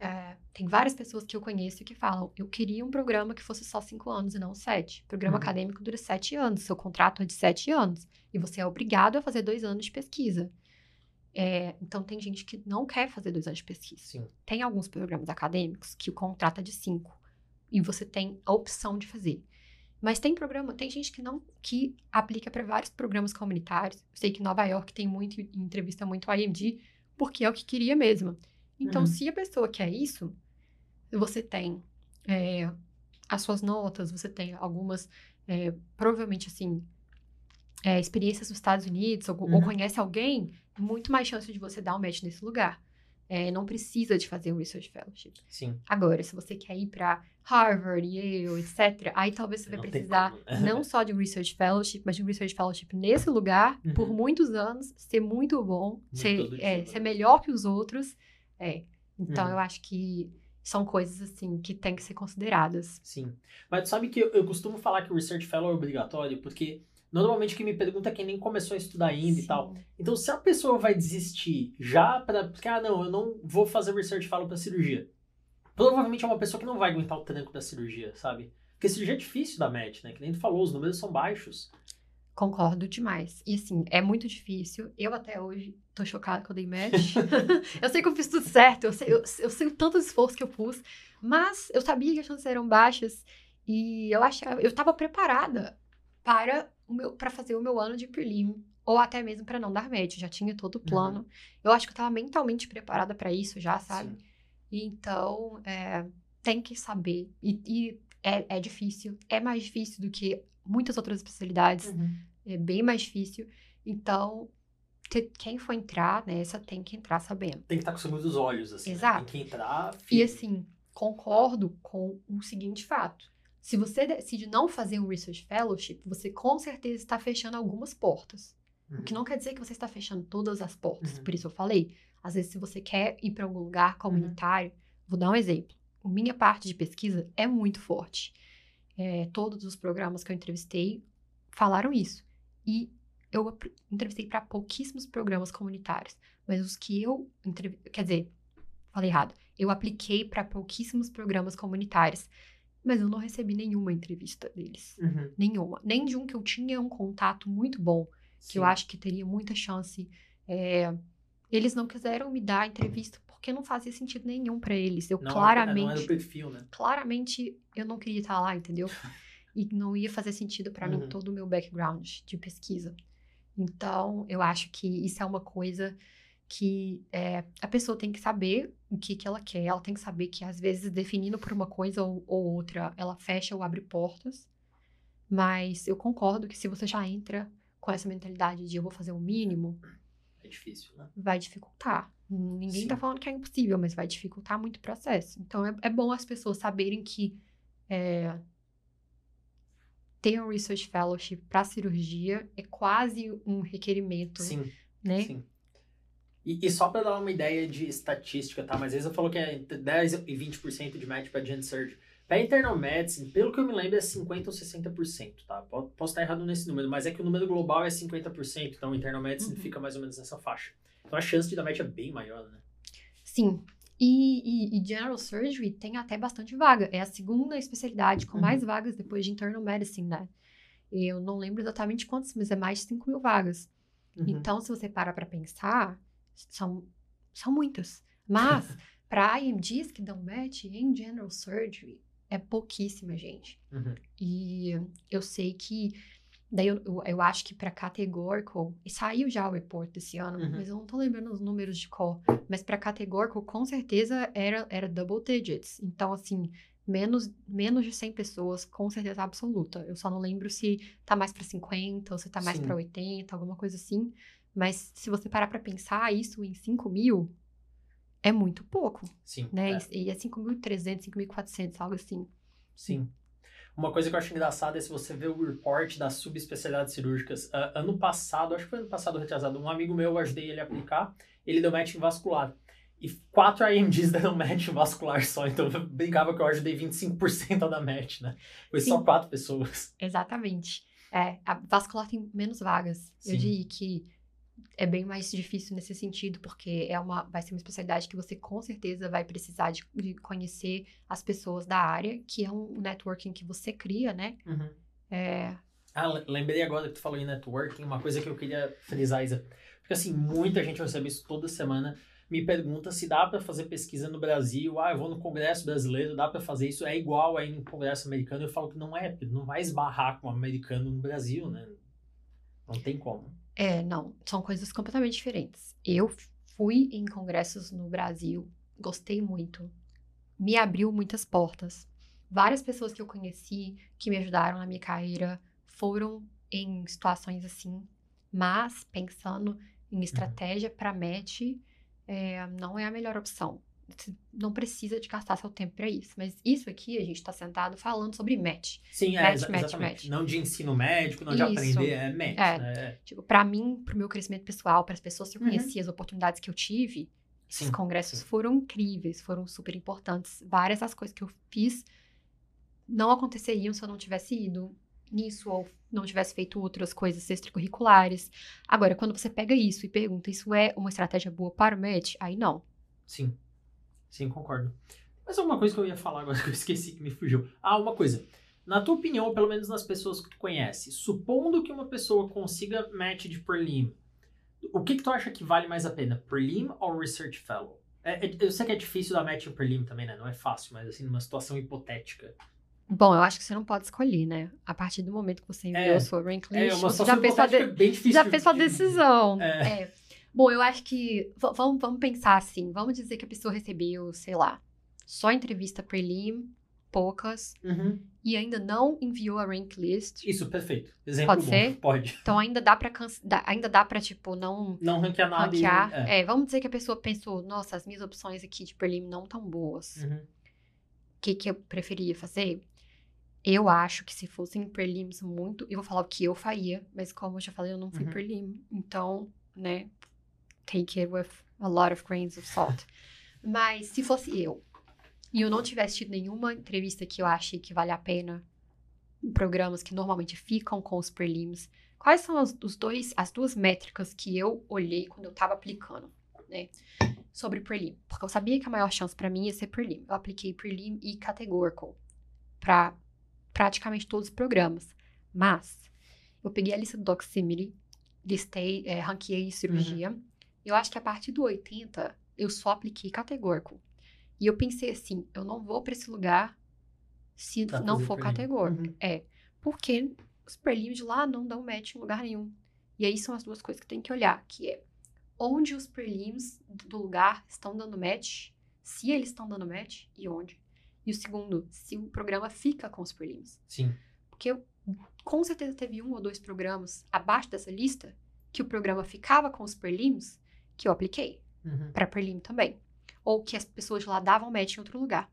é, tem várias pessoas que eu conheço que falam: eu queria um programa que fosse só cinco anos e não sete. O programa Uhum. acadêmico dura sete anos, seu contrato é de sete anos. E você é obrigado a fazer dois anos de pesquisa. É, então, tem gente que não quer fazer dois anos de pesquisa. Sim. Tem alguns programas acadêmicos que o contrato é de cinco e você tem a opção de fazer. Mas tem programa, tem gente que não que aplica para vários programas comunitários. Eu sei que Nova York tem muito e entrevista muito IMD porque é o que queria mesmo. Então, Uhum. se a pessoa quer isso, você tem é, as suas notas, você tem algumas, é, provavelmente assim, é, experiências nos Estados Unidos, ou, ou Uhum. conhece alguém, muito mais chance de você dar um match nesse lugar. É, não precisa de fazer um research fellowship. Sim. Agora, se você quer ir para Harvard, Yale, etc., aí talvez você vai Não tem precisar como. não só de um research fellowship, mas de um research fellowship nesse lugar Uhum. por muitos anos, ser muito bom, ser, todo é, dia, ser né? melhor que os outros. É. Então, Uhum. eu acho que são coisas assim que têm que ser consideradas. Sim. Mas tu sabe que eu, eu costumo falar que o Research Fellow é obrigatório, porque normalmente quem me pergunta é quem nem começou a estudar ainda e tal. Sim. Então, se a pessoa vai desistir já pra. Porque, ah, não, eu não vou fazer Research Fellow pra cirurgia. Provavelmente é uma pessoa que não vai aguentar o tranco da cirurgia, sabe? Porque cirurgia é difícil da match, né? Que nem tu falou, os números são baixos. Concordo demais. E assim, é muito difícil. Eu até hoje tô chocada que eu dei match. eu sei que eu fiz tudo certo, eu sei, eu, eu sei o tanto esforço que eu pus, mas eu sabia que as chances eram baixas. E eu achava, eu estava preparada para o para fazer o meu ano de prelim ou até mesmo para não dar match, já tinha todo o Uhum. plano. Eu acho que eu estava mentalmente preparada para isso já, sabe? Sim. Então, é, tem que saber. E, e é, é difícil. É mais difícil do que muitas outras especialidades. Uhum. É bem mais difícil. Então, te- quem for entrar nessa tem que entrar sabendo. Tem que estar com o sangue dos olhos, assim. né? Exato. Tem que entrar. E assim, concordo com o seguinte fato. Se você decide não fazer um Research Fellowship, você com certeza está fechando algumas portas. O que não quer dizer que você está fechando todas as portas. Uhum. Por isso eu falei. Às vezes, se você quer ir para algum lugar comunitário, vou dar um exemplo. A minha parte de pesquisa é muito forte. É, todos os programas que eu entrevistei falaram isso. E eu entrevistei para pouquíssimos programas comunitários. Mas os que eu entrev... quer dizer, falei errado. Eu apliquei para pouquíssimos programas comunitários. Mas eu não recebi nenhuma entrevista deles. Uhum. Nenhuma. Nem de um que eu tinha um contato muito bom que eu Sim. acho que teria muita chance. é, Eles não quiseram me dar entrevista porque não fazia sentido nenhum pra eles. Eu Não é- claramente, Não é do perfil, né? claramente eu não queria estar lá, entendeu? E não ia fazer sentido mim Uhum. todo o meu background de pesquisa. Então, eu acho que isso é uma coisa que é, a pessoa tem que saber o que, que ela quer. Ela tem que saber que, às vezes, definindo por uma coisa ou, ou outra, ela fecha ou abre portas. Mas eu concordo que se você já entra com essa mentalidade de eu vou fazer o mínimo, É difícil, né? vai dificultar. Ninguém Sim. tá falando que é impossível, mas vai dificultar muito o processo. Então é, é bom as pessoas saberem que é, ter um Research Fellowship para cirurgia é quase um requerimento, Sim, né? sim. E, e só pra dar uma ideia de estatística, tá? Mas às vezes eu falo que é entre 10 e 20% de match pra Gen Surge. Pra Internal Medicine, pelo que eu me lembro, é 50% ou 60%, tá? Po- Posso estar errado nesse número, mas é que o número global é 50%, então Internal Medicine Uhum. fica mais ou menos nessa faixa. Então a chance de dar match é bem maior, né? Sim. E, e- e General Surgery tem até bastante vaga. É a segunda especialidade com Uhum. mais vagas depois de Internal Medicine, né? Eu não lembro exatamente quantas, mas é mais de 5 mil vagas. Uhum. Então, se você para para pensar, são, são muitas. Mas, para IMDs que dão match em General Surgery, é pouquíssima gente. Uhum. E eu sei que. Daí eu, eu, eu acho que para categórico, e saiu já o report desse ano, Uhum. mas eu não tô lembrando os números de cor. Mas para categórico, com certeza era, era double digits. Então, assim, menos, menos de 100 pessoas, com certeza absoluta. Eu só não lembro se tá mais para 50 ou se tá mais para 80, alguma coisa assim. Mas se você parar para pensar isso em 5 mil, é muito pouco, Sim. né? é. E é 5.300, 5.400, algo assim. Sim. Uma coisa que eu acho engraçada é se você vê o report das subespecialidades cirúrgicas. Ah, ano passado, acho que foi ano passado retrasado, um amigo meu, eu ajudei ele a aplicar, ele deu match em vascular. E quatro IMDs deram match vascular só, então eu brincava que eu ajudei 25% a dar match, né? Foi só Sim. quatro pessoas. Exatamente. É, a vascular tem menos vagas. Sim. Eu diria que é bem mais difícil nesse sentido, porque é uma, vai ser uma especialidade que você com certeza vai precisar de, de conhecer as pessoas da área, que é um networking que você cria, né? É, Ah, le- lembrei agora que tu falou em networking, uma coisa que eu queria frisar, Isa. Porque assim, muita gente eu recebo isso toda semana, me pergunta se dá pra fazer pesquisa no Brasil. Ah, eu vou no Congresso Brasileiro, dá pra fazer isso? É igual aí no Congresso Americano? Eu falo que não é, não vai esbarrar com o americano no Brasil, né? Não tem como. É, não, são coisas completamente diferentes. Eu fui em congressos no Brasil, gostei muito, me abriu muitas portas. Várias pessoas que eu conheci, que me ajudaram na minha carreira, foram em situações assim, mas pensando em estratégia para match, é, não é a melhor opção. Você não precisa de gastar seu tempo para isso. Mas isso aqui, a gente está sentado falando sobre match. Sim, é, Match, exa- match, exatamente. match. Não de ensino médico, não de Isso. aprender, é match. É. né? Tipo, para mim, pro meu crescimento pessoal, para as pessoas que eu Uhum. conheci, as oportunidades que eu tive, esses Sim, congressos sim. foram incríveis, foram super importantes. Várias das coisas que eu fiz não aconteceriam se eu não tivesse ido nisso ou não tivesse feito outras coisas extracurriculares. Agora, quando você pega isso e pergunta, isso é uma estratégia boa para o match? Aí não. Sim. Sim, concordo. Mas alguma coisa que eu ia falar agora que eu esqueci que me fugiu. Ah, uma coisa. Na tua opinião, pelo menos nas pessoas que tu conhece, supondo que uma pessoa consiga match de prelim, o que que tu acha que vale mais a pena? Prelim ou Research Fellow? É, é- eu sei que é difícil dar match em prelim também, né? Não é fácil, mas assim, numa situação hipotética. Bom, eu acho que você não pode escolher, né? A partir do momento que você enviou É. sua rank É list, uma você já fez sua, de- hipotética bem difícil. já fez sua de- decisão. É. É. Bom, eu acho que. Vamos, vamos pensar assim. Vamos dizer que a pessoa recebeu, sei lá, só entrevista prelim, poucas, Uhum. e ainda não enviou a rank list. Isso, perfeito. Exemplo Pode bom. ser? Pode. Então ainda dá pra ainda dá pra, tipo, não Não ranquear nada. e- ranquear. é. É, vamos dizer que a pessoa pensou, nossa, as minhas opções aqui de prelim não tão boas. Uhum. O que, que eu preferia fazer? Eu acho que se fossem prelims muito. Eu vou falar o que eu faria, mas como eu já falei, eu não fui Uhum. prelim. Então, né? Take it with a lot of grains of salt. mas se fosse eu e eu não tivesse tido nenhuma entrevista que eu achei que vale a pena em programas que normalmente ficam com os prelims, quais são as, os dois, as duas métricas que eu olhei quando eu tava aplicando, né? Sobre prelim. Porque eu sabia que a maior chance pra mim ia ser prelim. Eu apliquei prelim e categorical para praticamente todos os programas. Mas eu peguei a lista do Doximity, listei, é, ranqueei cirurgia. Eu acho que a partir do 80 eu só apliquei categórico. E eu pensei assim, eu não vou para esse lugar se Pra não for categórico. Uhum. É, porque os prelims de lá não dão match em lugar nenhum. E aí são as duas coisas que tem que olhar, que é onde os prelims do lugar estão dando match, se eles estão dando match e onde. E o segundo, se o programa fica com os prelims. Sim. Porque eu, com certeza teve um ou dois programas abaixo dessa lista que o programa ficava com os prelims que eu apliquei Uhum. para prelim também. Ou que as pessoas lá davam match em outro lugar.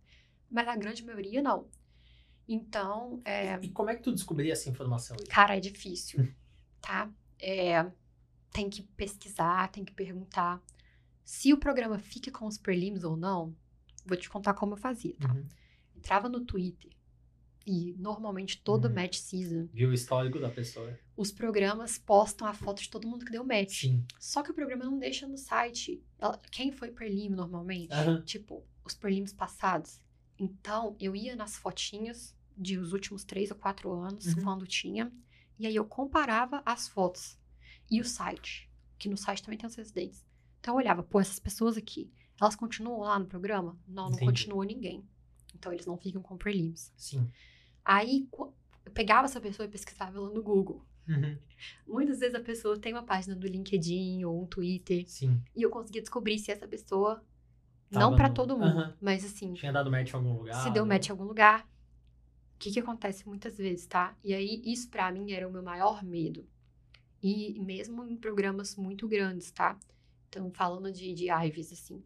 Mas a grande maioria não. Então, é, E como é que tu descobriu essa informação aí? cara, é difícil, tá? É, tem que pesquisar, tem que perguntar. Se o programa fica com os prelims ou não, vou te contar como eu fazia, tá? Uhum. Entrava no Twitter e normalmente toda Uhum. match season Viu o histórico da pessoa. os programas postam a foto de todo mundo que deu match. Sim. Só que o programa não deixa no site. Quem foi prelim normalmente? Aham. Tipo, os prelims passados. Então, eu ia nas fotinhas de os últimos três ou quatro anos, Uhum. quando tinha. E aí eu comparava as fotos e o site. Que no site também tem os residentes. Então eu olhava, pô, essas pessoas aqui, elas continuam lá no programa? Não, não Entendi. continua ninguém. Então eles não ficam com prelims. Sim. Aí eu pegava essa pessoa e pesquisava ela no Google. Uhum. Muitas vezes a pessoa tem uma página do LinkedIn ou um Twitter Sim. e eu conseguia descobrir se essa pessoa Tava não pra no- todo mundo, Aham. mas assim, Tinha dado match em algum lugar. se deu né? match em algum lugar. O que que acontece muitas vezes, tá? E aí isso pra mim era o meu maior medo. E mesmo em programas muito grandes, tá? Então, falando de, de IVs, assim.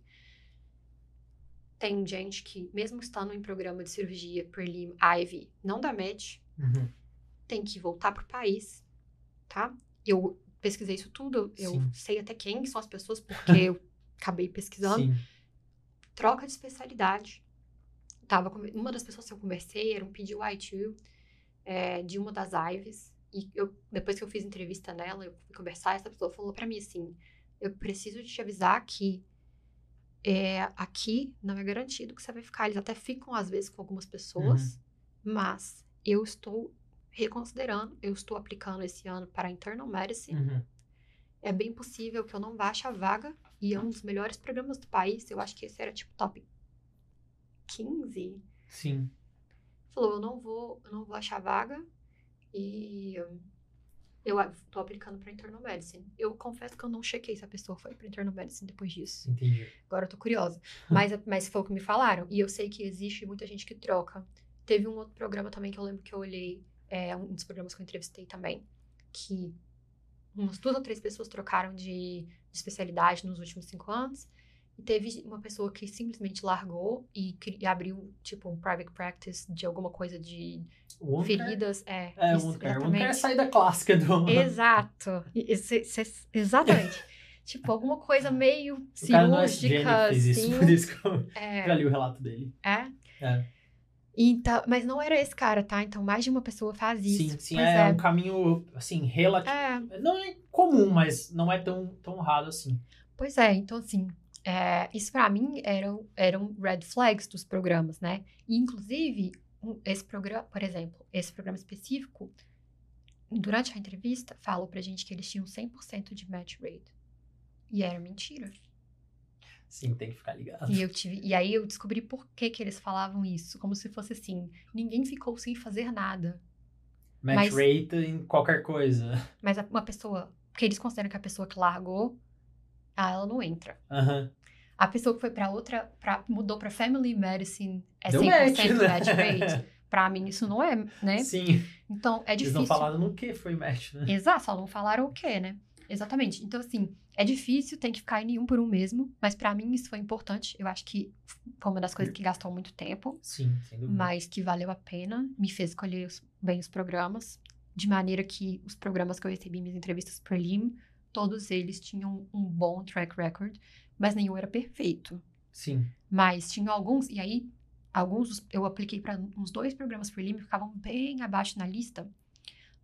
Tem gente que, mesmo estando em programa de cirurgia prelim IV, não dá match, Uhum. tem que voltar pro país, tá? Eu pesquisei isso tudo, eu Sim. sei até quem são as pessoas, porque eu acabei pesquisando. Sim. Troca de especialidade. Tava com... Uma das pessoas que eu conversei era um PGY2 é, de uma das IVs. E eu, depois que eu fiz entrevista nela, eu fui conversar, essa pessoa falou pra mim assim: eu preciso te avisar que é, aqui não é garantido que você vai ficar. Eles até ficam, às vezes, com algumas pessoas, mas eu estou reconsiderando, eu estou aplicando esse ano para internal medicine. Uhum. É bem possível que eu não baixe a vaga e é um dos melhores programas do país. Eu acho que esse era tipo top 15. Sim. Falou, eu não vou, eu não vou achar vaga e eu a- tô aplicando para internal medicine. Eu confesso que eu não chequei se a pessoa foi para internal medicine depois disso. Entendi. Agora eu tô curiosa. Mas, mas foi o que me falaram. E eu sei que existe muita gente que troca. Teve um outro programa também que eu lembro que eu olhei, é, um dos programas que eu entrevistei também, que umas duas ou três pessoas trocaram de, de especialidade nos últimos cinco anos. E teve uma pessoa que simplesmente largou e, e abriu, tipo, um private practice de alguma coisa de feridas. É, É, isso. O One Care é a exatamente. saída clássica do. Exato. E- esse- esse- exatamente. tipo, alguma coisa meio SGN cirúrgica, fez isso, assim. por isso que eu É, já li o relato dele. é. É. Então, mas não era esse cara, tá? Então mais de uma pessoa faz isso. Sim, sim, Pois é, um caminho, assim, relativo. É, Não é comum, mas não é tão, tão raro assim. pois é, então assim, é, isso pra mim eram, eram red flags dos programas, né? E inclusive, esse programa, por exemplo, esse programa específico, durante a entrevista, falou pra gente que eles tinham 100% de match rate. E era mentira. Sim, tem que ficar ligado. E, eu tive, e aí eu descobri por que, que eles falavam isso. Como se fosse assim: ninguém ficou sem fazer nada. Match mas- rate em qualquer coisa. Mas uma pessoa. Porque eles consideram que a pessoa que largou, ah, ela não entra. Aham. A pessoa que foi pra outra, pra, mudou pra Family Medicine, é Deu 100% match, né? match rate. Pra mim, isso não é, né? Sim. Então, é Eles difícil. não falaram no que foi match, né? Exato, só não falaram o quê, né? Exatamente. Então, assim, é difícil, tem que ficar em nenhum por um mesmo, mas pra mim isso foi importante. Eu acho que foi uma das coisas que gastou muito tempo, Sim, sem dúvida. mas que valeu a pena, me fez escolher os- bem os programas, de maneira que os programas que eu recebi minhas entrevistas prelim, todos eles tinham um bom track record, mas nenhum era perfeito. Sim. Mas tinha alguns, e aí, alguns eu apliquei para uns dois programas prelim que ficavam bem abaixo na lista,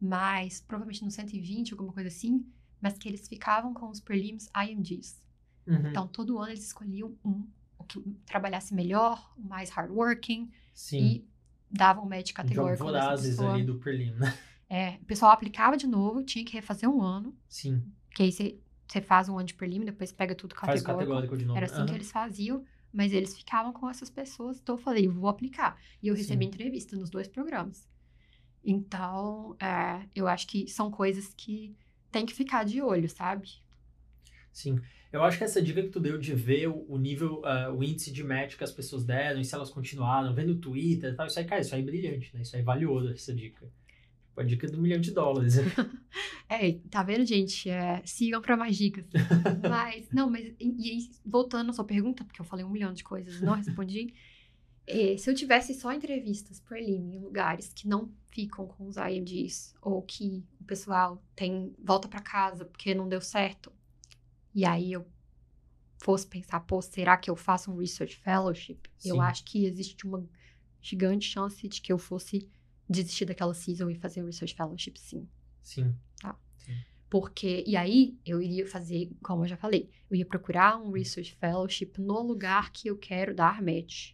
mas provavelmente no 120, alguma coisa assim, mas que eles ficavam com os prelims IMGs. Uhum. Então, todo ano eles escolhiam um, o que trabalhasse melhor, o mais hardworking, Sim. e davam um match categórico dessa vorazes pessoa. ali do prelim, né? É, o pessoal aplicava de novo, tinha que refazer um ano, Sim. Que aí você, faz um ano de prelim, depois pega tudo Faz categórico. categórico de novo. Era assim que Aham. eles faziam, mas eles ficavam com essas pessoas, então eu falei, vou aplicar. E eu recebi Sim. entrevista nos dois programas. Então, é, eu acho que são coisas que tem que ficar de olho, sabe? Sim. Eu acho que essa dica que tu deu de ver o, nível, ah, o índice de match que as pessoas deram, e se elas continuaram, vendo o Twitter e tal, isso aí, cara, isso aí é brilhante, né? Isso aí é valioso, essa dica. Tipo, a dica do milhão de dólares. É, tá vendo, gente? É, sigam pra mais dicas. mas, não, mas, e, aí, voltando à sua pergunta, porque eu falei um milhão de coisas e não respondi. é, se eu tivesse só entrevistas prelim em lugares que não ficam com os IMGs, ou que o pessoal tem volta pra casa porque não deu certo, e aí eu fosse pensar, pô, será que eu faço um research fellowship? Eu Sim. acho que existe uma gigante chance de que eu fosse desistir daquela season e fazer um research fellowship, sim. Sim. Porque, e aí, eu iria fazer, como eu já falei, eu ia procurar um Research Fellowship no lugar que eu quero dar match.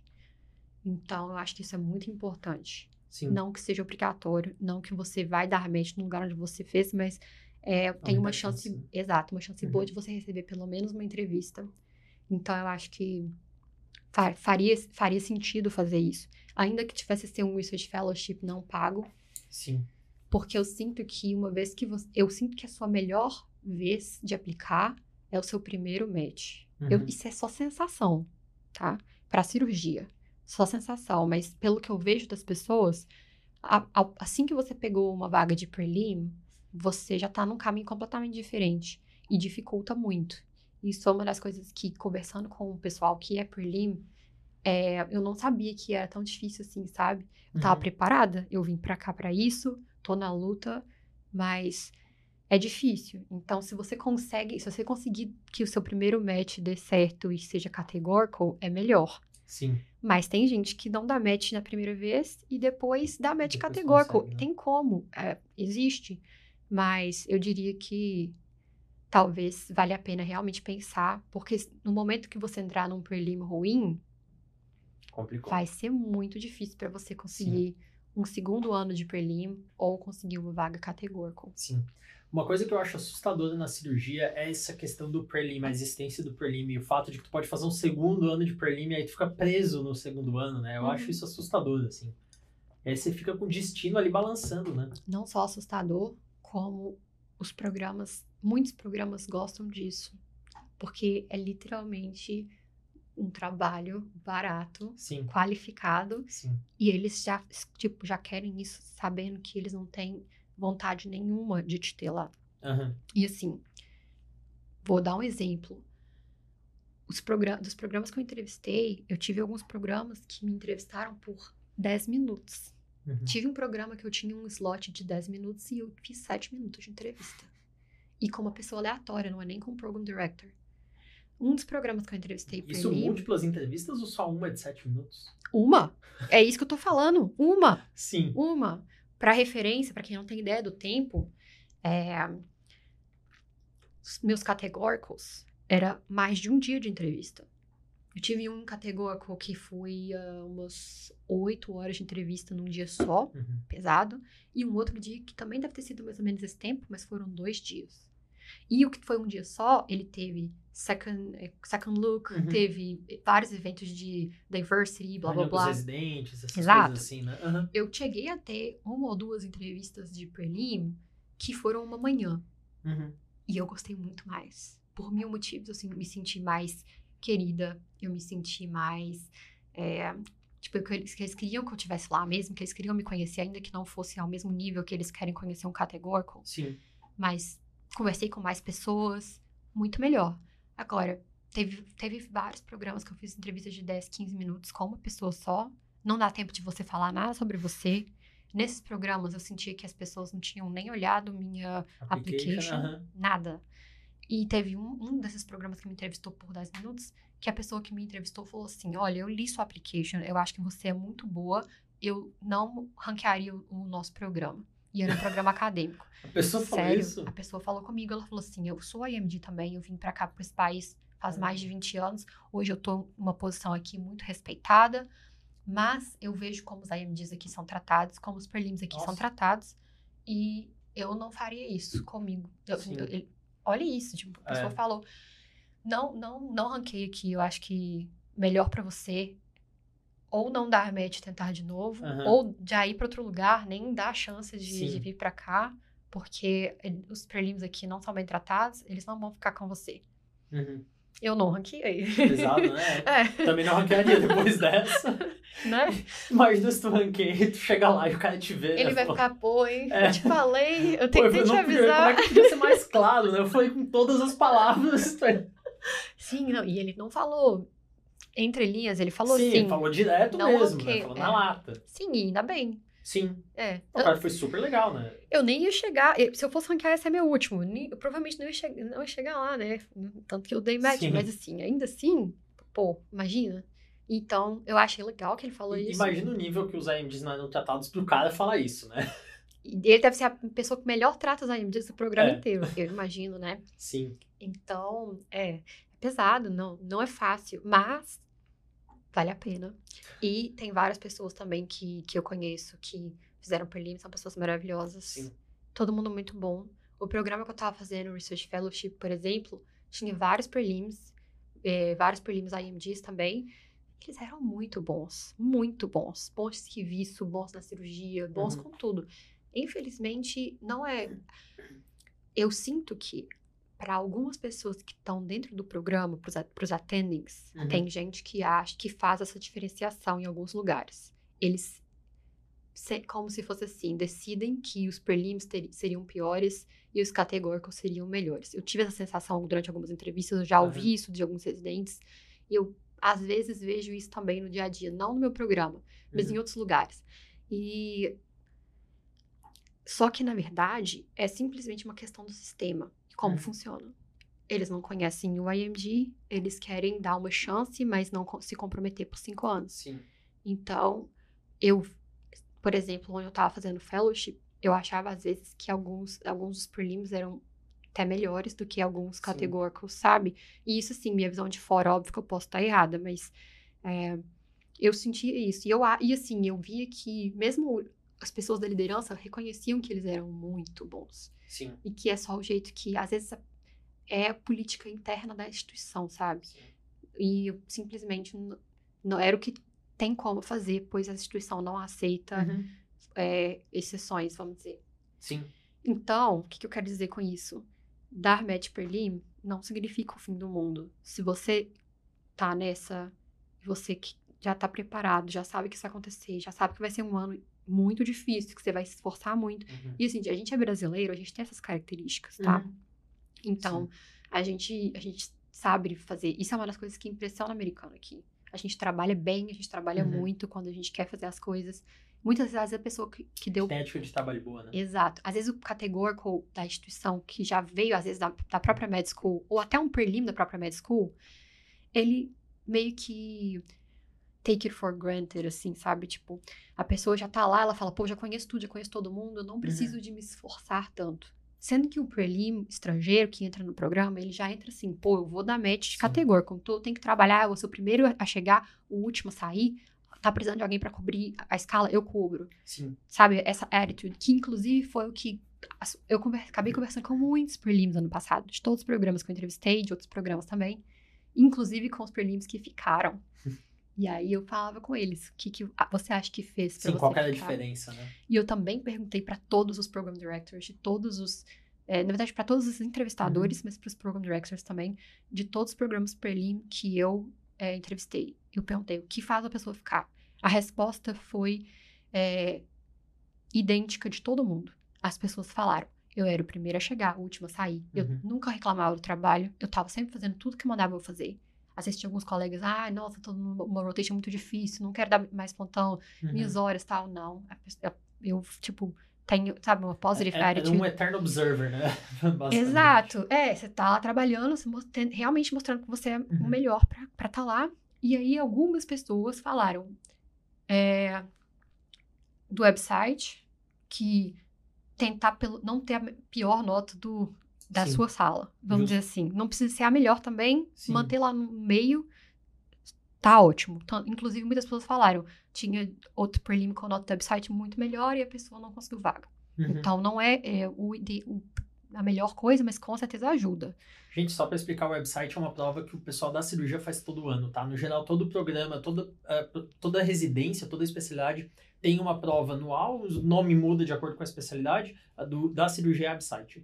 Então, eu acho que isso é muito importante. Sim. Não que seja obrigatório, não que você vai dar match no lugar onde você fez, mas é, tem uma chance, chance. exato, uma chance Uhum. boa de você receber pelo menos uma entrevista. Então, eu acho que fa- faria, faria sentido fazer isso. Ainda que tivesse ser um Research Fellowship não pago, Sim. porque eu sinto que uma vez que você. Eu sinto que a sua melhor vez de aplicar é o seu primeiro match. Eu- Uhum. isso é só sensação, tá? Pra cirurgia. Só sensação. Mas pelo que eu vejo das pessoas, a- a- assim que você pegou uma vaga de prelim, você já tá num caminho completamente diferente. E dificulta muito. Isso é uma das coisas que, conversando com o pessoal que é prelim, é, eu não sabia que era tão difícil assim, sabe? Eu tava Uhum. preparada, eu vim pra cá pra isso, tô na luta, mas é difícil. Então, se você consegue, se você conseguir que o seu primeiro match dê certo e seja categórico, é melhor. Sim. Mas tem gente que não dá match na primeira vez e depois dá match Depois categórico. consegue, né? Tem como, é, existe. Mas eu diria que talvez valha a pena realmente pensar, porque no momento que você entrar num prelim ruim, Complicou. vai ser muito difícil para você conseguir um segundo ano de prelim ou conseguir uma vaga categórica. Sim. Uma coisa que eu acho assustadora na cirurgia é essa questão do prelim, a existência do prelim e o fato de que tu pode fazer um segundo ano de prelim e aí tu fica preso no segundo ano, né? Eu Uhum. acho isso assustador, assim. E aí você fica com o destino ali balançando, né? Não só assustador, como os programas, muitos programas gostam disso, porque é literalmente um trabalho barato, Sim, qualificado, sim. e eles já, tipo, já querem isso sabendo que eles não têm vontade nenhuma de te ter lá. Aham. E assim, vou dar um exemplo. Os progra dos programas que eu entrevistei, eu tive alguns programas que me entrevistaram por 10 minutos. Uhum. Tive um programa que eu tinha um slot de 10 minutos e eu fiz 7 minutos de entrevista. E com uma pessoa aleatória, não é nem com o program director. Um dos programas que eu entrevistei pra Isso ele, múltiplas entrevistas ou só uma de sete minutos? uma. É isso que eu tô falando. Uma. Sim. Uma. Para referência, para quem não tem ideia do tempo, é, meus categóricos era mais de um dia de entrevista. Eu tive um categórico que foi ah, umas oito horas de entrevista num dia só, Uhum. pesado, e um outro dia que também deve ter sido mais ou menos esse tempo, mas foram dois dias. E o que foi um dia só, ele teve second, eh, second look, Uhum. teve vários eventos de diversity, blá blá blá. residentes, essas Exato. coisas assim, né? Aham. Eu cheguei a ter uma ou duas entrevistas de prelim que foram uma manhã. Uhum. E eu gostei muito mais. Por mil motivos, eu assim, me senti mais querida, eu me senti mais. é, tipo, que eles, que eles queriam que eu estivesse lá mesmo, que eles queriam me conhecer, ainda que não fosse ao mesmo nível que eles querem conhecer um categórico. Sim. Mas conversei com mais pessoas, muito melhor. Agora, teve, teve vários programas que eu fiz entrevistas de 10, 15 minutos com uma pessoa só. Não dá tempo de você falar nada sobre você. Nesses programas, eu sentia que as pessoas não tinham nem olhado minha application, aham. nada. E teve um, um desses programas que me entrevistou por 10 minutos, que a pessoa que me entrevistou falou assim: Olha, eu li sua application, eu acho que você é muito boa, eu não ranquearia o, o nosso programa. E era um programa acadêmico. A pessoa falou Sério, isso? a pessoa falou comigo, ela falou assim: Eu sou IMD também, eu vim pra cá, pra esse país, faz Ah. mais de 20 anos. Hoje eu tô numa posição aqui muito respeitada, mas eu vejo como os IMDs aqui são tratados, como os prelims aqui são Nossa. tratados, e eu não faria isso comigo. Eu- eu- olha isso, tipo, a pessoa É. falou: Não, não, não ranquei aqui, eu acho que melhor pra você. Ou não dar match e tentar de novo, Aham. ou já ir pra outro lugar, nem dar a chance de, de vir pra cá, porque os prelims aqui não são bem tratados, eles não vão ficar com você. Uhum. Eu não ranqueei. Pesado, né? É, Também não ranquearia depois dessa. né? Imagina se tu ranqueia, tu chega lá e o cara te vê. Ele né? vai ficar, pô, hein? É. Eu te falei, eu "Pô, tentei te podia- Como avisar. é que podia ser mais claro, né? Eu falei com todas as palavras. Sim, não, e ele não falou entre linhas, ele falou Sim, ele falou direto não mesmo, ranquei, né? Falou é. na lata. Sim, ainda bem. Sim. É. O cara foi super legal, né? Eu nem ia chegar. Se eu fosse ranquear, esse é meu último. Eu provavelmente não ia, che não ia chegar lá, né? Tanto que eu dei match, Sim. mas assim, ainda assim, pô, imagina. Então, eu achei legal que ele falou E- isso. Imagina o nível que os AMDs não eram tratados pro cara falar isso, né? Ele deve ser a pessoa que melhor trata os IMDs do programa É. inteiro, eu imagino, né? Sim. Então, é pesado, não, não é fácil, mas vale a pena. E tem várias pessoas também que, que eu conheço que fizeram prelim, são pessoas maravilhosas. Sim. Todo mundo muito bom. O programa que eu tava fazendo, o Research Fellowship, por exemplo, tinha vários prelims, é, vários prelims IMDs também. Eles eram muito bons, muito bons. Bons de serviço, bons na cirurgia, bons Uhum. com tudo. Infelizmente, não é. Eu sinto que, para algumas pessoas que estão dentro do programa, para os attendings, Uhum. tem gente que acha que faz essa diferenciação em alguns lugares. Eles, como se fosse assim, decidem que os prelims ter- seriam piores e os categóricos seriam melhores. Eu tive essa sensação durante algumas entrevistas, eu já ouvi Uhum. isso de alguns residentes, e eu, às vezes, vejo isso também no dia a dia, não no meu programa, mas Uhum. em outros lugares. E só que na verdade é simplesmente uma questão do sistema, como Uhum. funciona. Eles não conhecem o IMG, eles querem dar uma chance, mas não se comprometer por cinco anos. Sim. Então, eu, por exemplo, onde eu tava fazendo fellowship, eu achava às vezes que alguns, alguns dos prelims eram até melhores do que alguns categóricos, sabe? E isso, assim, minha visão de fora, óbvio que eu posso estar errada, mas é, eu sentia isso. E, eu, e, assim, eu via que mesmo as pessoas da liderança reconheciam que eles eram muito bons. Sim. E que é só o jeito que, às vezes, é a política interna da instituição, sabe? Sim. E simplesmente não era o que tem como fazer, pois a instituição não aceita Uhum. é, exceções, vamos dizer. Sim. Então, o que, que eu quero dizer com isso? Dar match prelim não significa o fim do mundo. Se você tá nessa, você que já tá preparado, já sabe que isso vai acontecer, já sabe que vai ser um ano muito difícil, que você vai se esforçar muito. Uhum. E assim, a gente é brasileiro, a gente tem essas características, tá? Uhum. Então, a gente, a gente sabe fazer. Isso é uma das coisas que impressiona o americano aqui. A gente trabalha bem, a gente trabalha Uhum. muito quando a gente quer fazer as coisas. Muitas vezes a pessoa que, que deu. Tem ética de trabalho boa, né? Exato. Às vezes o categórico da instituição, que já veio, às vezes, da, da própria med school, ou até um prelim da própria med school, ele meio que take it for granted, assim, sabe? Tipo, a pessoa já tá lá, ela fala, pô, já conheço tudo, já conheço todo mundo, eu não preciso de me esforçar tanto. Sendo que o prelim estrangeiro que entra no programa, ele já entra assim, pô, eu vou dar match de categórico, então eu tenho que trabalhar, eu vou ser o primeiro a chegar, o último a sair, tá precisando de alguém pra cobrir a escala, eu cubro Sim. sabe? Essa attitude, que inclusive foi o que eu conver, acabei conversando com muitos prelims ano passado, de todos os programas que eu entrevistei, de outros programas também, inclusive com os prelims que ficaram. E aí eu falava com eles, o que, que você acha que fez pra Sim, você qual era a diferença, né? E eu também perguntei para todos os program directors, de todos os é, na verdade, para todos os entrevistadores, uhum. mas para os program directors também, de todos os programas Prelim que eu é, entrevistei. Eu perguntei o que faz a pessoa ficar. A resposta foi é, idêntica de todo mundo. As pessoas falaram: eu era o primeiro a chegar, o último a sair. Uhum. Eu nunca reclamava do trabalho, eu estava sempre fazendo tudo que mandava eu fazer. Assisti alguns colegas, ah, nossa, tô numa rotation muito difícil, não quero dar mais pontão, uhum. minhas horas tal. Não. Eu, tipo, tenho, sabe, uma positive é, attitude. É um eterno observer, né? Exato. É, você tá lá trabalhando, realmente mostrando que você é uhum. o melhor pra estar tá lá. E aí, algumas pessoas falaram é, do website que tentar pelo, não ter a pior nota do, da Sim. sua sala, vamos Justo. dizer assim. Não precisa ser a melhor também, Sim. manter lá no meio tá ótimo. Inclusive, muitas pessoas falaram, tinha outro prelim com nota do website muito melhor e a pessoa não conseguiu vaga. Uhum. Então, não é, é o, o, a melhor coisa, mas com certeza ajuda. Gente, só para explicar, o website é uma prova que o pessoal da cirurgia faz todo ano, tá? No geral, todo o programa, toda, uh, toda residência, toda especialidade tem uma prova anual, o nome muda de acordo com a especialidade, a do, da cirurgia é website.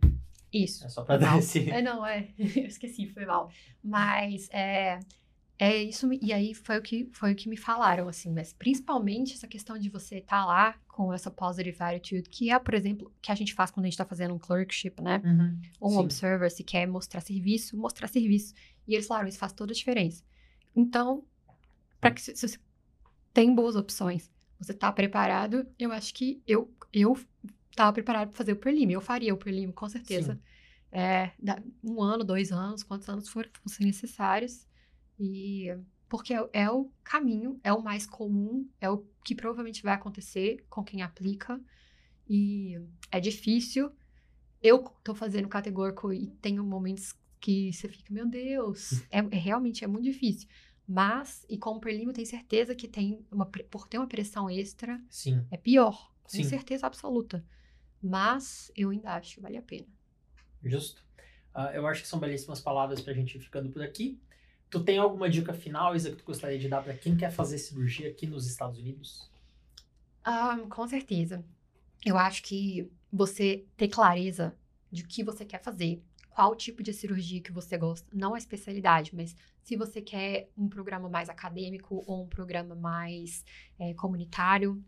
Isso. É só para dar esse... É, não, é. Eu esqueci, foi mal. Mas, é... É isso, e aí foi o que foi o que me falaram, assim, mas principalmente essa questão de você estar tá lá com essa positive attitude, que é, por exemplo, que a gente faz quando a gente está fazendo um clerkship, né? Uhum, Ou um sim. observer, se quer mostrar serviço, mostrar serviço. E eles falaram, isso faz toda a diferença. Então, para que se, você tem boas opções, você está preparado, eu acho que eu eu estava preparado para fazer o prelim, eu faria o prelim, com certeza. É, um ano, dois anos, quantos anos forem necessários. E porque é, é, o caminho, é o mais comum, é o que provavelmente vai acontecer com quem aplica. E é difícil. Eu tô fazendo categórico e tenho momentos que você fica, meu Deus, é, é realmente é muito difícil. Mas, e com o Perlimo, tenho certeza que tem uma, por ter uma pressão extra, Sim. é pior. Tenho Sim. certeza absoluta. Mas eu ainda acho que vale a pena. Justo. Uh, eu acho que são belíssimas palavras pra gente ir ficando por aqui. Tu tem alguma dica final, Isa, que tu gostaria de dar para quem quer fazer cirurgia aqui nos Estados Unidos? Ah, com certeza. Eu acho que você ter clareza de o que você quer fazer, qual tipo de cirurgia que você gosta, não a especialidade, mas se você quer um programa mais acadêmico ou um programa mais é, comunitário,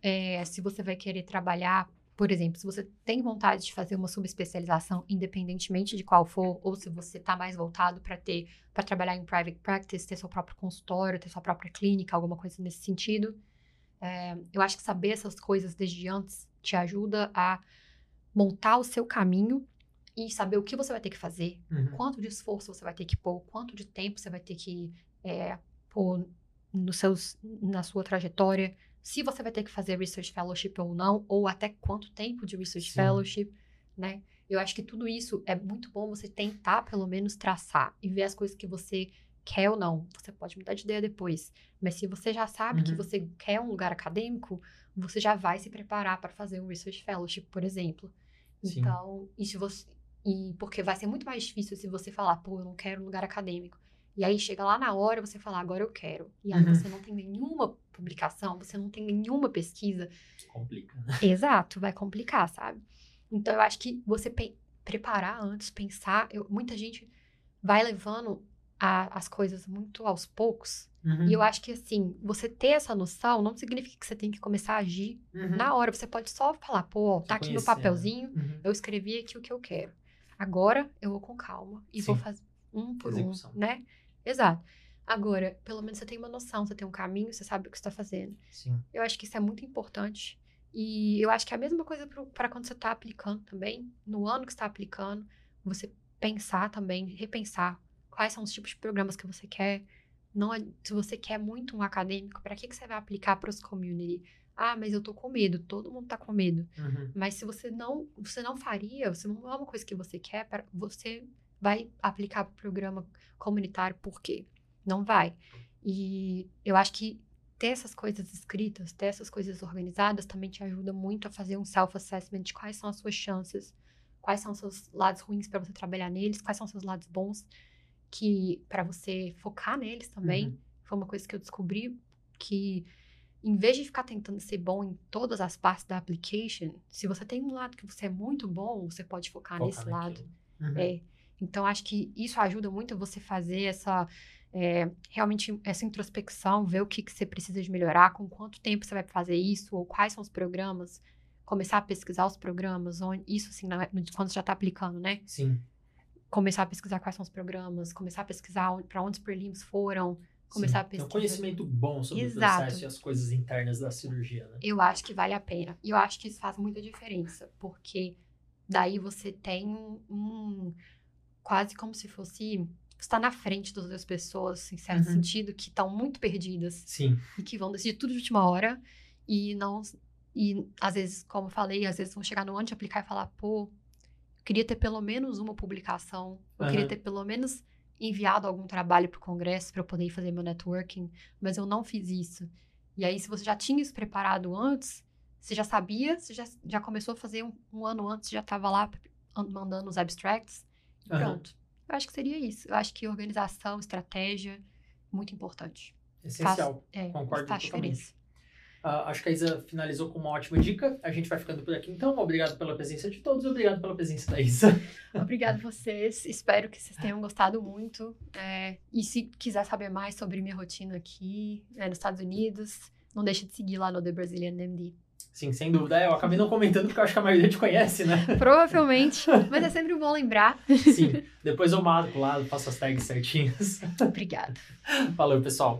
é, se você vai querer trabalhar por exemplo, se você tem vontade de fazer uma subespecialização, independentemente de qual for, ou se você está mais voltado para ter, para trabalhar em private practice, ter seu próprio consultório, ter sua própria clínica, alguma coisa nesse sentido, é, eu acho que saber essas coisas desde antes te ajuda a montar o seu caminho e saber o que você vai ter que fazer, uhum. quanto de esforço você vai ter que pôr, quanto de tempo você vai ter que é, pôr nos seus, na sua trajetória, se você vai ter que fazer research fellowship ou não, ou até quanto tempo de research Sim. fellowship, né? Eu acho que tudo isso é muito bom você tentar, pelo menos, traçar e ver as coisas que você quer ou não. Você pode mudar de ideia depois, mas se você já sabe uhum. que você quer um lugar acadêmico, você já vai se preparar para fazer um research fellowship, por exemplo. Sim. Então, e se você e porque vai ser muito mais difícil se você falar, pô, eu não quero um lugar acadêmico. E aí chega lá na hora você falar, agora eu quero. E aí uhum. você não tem nenhuma publicação, você não tem nenhuma pesquisa. Complica. Né? Exato, vai complicar, sabe? Então eu acho que você preparar antes, pensar, eu, muita gente vai levando a, as coisas muito aos poucos. Uhum. E eu acho que assim, você ter essa noção não significa que você tem que começar a agir uhum. na hora. Você pode só falar, pô, tá aqui no papelzinho, uhum. eu escrevi aqui o que eu quero. Agora eu vou com calma e Sim. vou fazer um por Execução. um, né? Exato. Agora, pelo menos você tem uma noção, você tem um caminho, você sabe o que está fazendo. Sim. Eu acho que isso é muito importante. E eu acho que é a mesma coisa para quando você está aplicando também, no ano que está aplicando, você pensar também, repensar quais são os tipos de programas que você quer. Não, é, se você quer muito um acadêmico, para que, que você vai aplicar para os community? Ah, mas eu tô com medo, todo mundo tá com medo. Uhum. Mas se você não, você não faria, você não é uma coisa que você quer, você vai aplicar para o programa comunitário, por quê? Não vai. E eu acho que ter essas coisas escritas, ter essas coisas organizadas também te ajuda muito a fazer um self-assessment de quais são as suas chances, quais são os seus lados ruins para você trabalhar neles, quais são os seus lados bons que para você focar neles também. Uhum. Foi uma coisa que eu descobri que em vez de ficar tentando ser bom em todas as partes da application, se você tem um lado que você é muito bom, você pode focar, Focar nesse lado. naquilo. Uhum. É. Então, acho que isso ajuda muito você fazer essa. É, realmente, essa introspecção, ver o que, que você precisa de melhorar, com quanto tempo você vai fazer isso, ou quais são os programas, começar a pesquisar os programas, onde, isso assim, na- no- quando você já está aplicando, né? Sim. Começar a pesquisar quais são os programas, começar a pesquisar para onde os prelims foram, começar sim. a Tem um pesquisar. conhecimento bom sobre Exato. o processo e as coisas internas da cirurgia, né? eu acho que vale a pena. E eu acho que isso faz muita diferença, porque daí você tem um, um- quase como se fosse está na frente das outras pessoas, em certo Uhum. sentido, que estão muito perdidas Sim. e que vão decidir tudo de última hora e não e às vezes, como eu falei, às vezes vão chegar no ano de aplicar e falar, pô, eu queria ter pelo menos uma publicação, eu queria Aham. ter pelo menos enviado algum trabalho para o congresso para eu poder fazer meu networking, mas eu não fiz isso. E aí, se você já tinha isso preparado antes, você já sabia, você já, já começou a fazer um, um ano antes, já estava lá an- mandando os abstracts, e Aham. pronto. Eu acho que seria isso. Eu acho que organização, estratégia, muito importante. Essencial. É, Concordo faz totalmente. diferença. Ah, acho que a Isa finalizou com uma ótima dica. A gente vai ficando por aqui então. Obrigado pela presença de todos. Obrigado pela presença da Isa. Obrigada a vocês. Espero que vocês tenham gostado muito. É, e se quiser saber mais sobre minha rotina aqui é, nos Estados Unidos, não deixe de seguir lá no The Brazilian MD. Sim, sem dúvida. É, eu acabei não comentando porque eu acho que a maioria te conhece, né? Provavelmente, mas é sempre bom lembrar. Sim. Depois eu marco lá, faço as tags certinhas. Obrigada. Valeu, pessoal.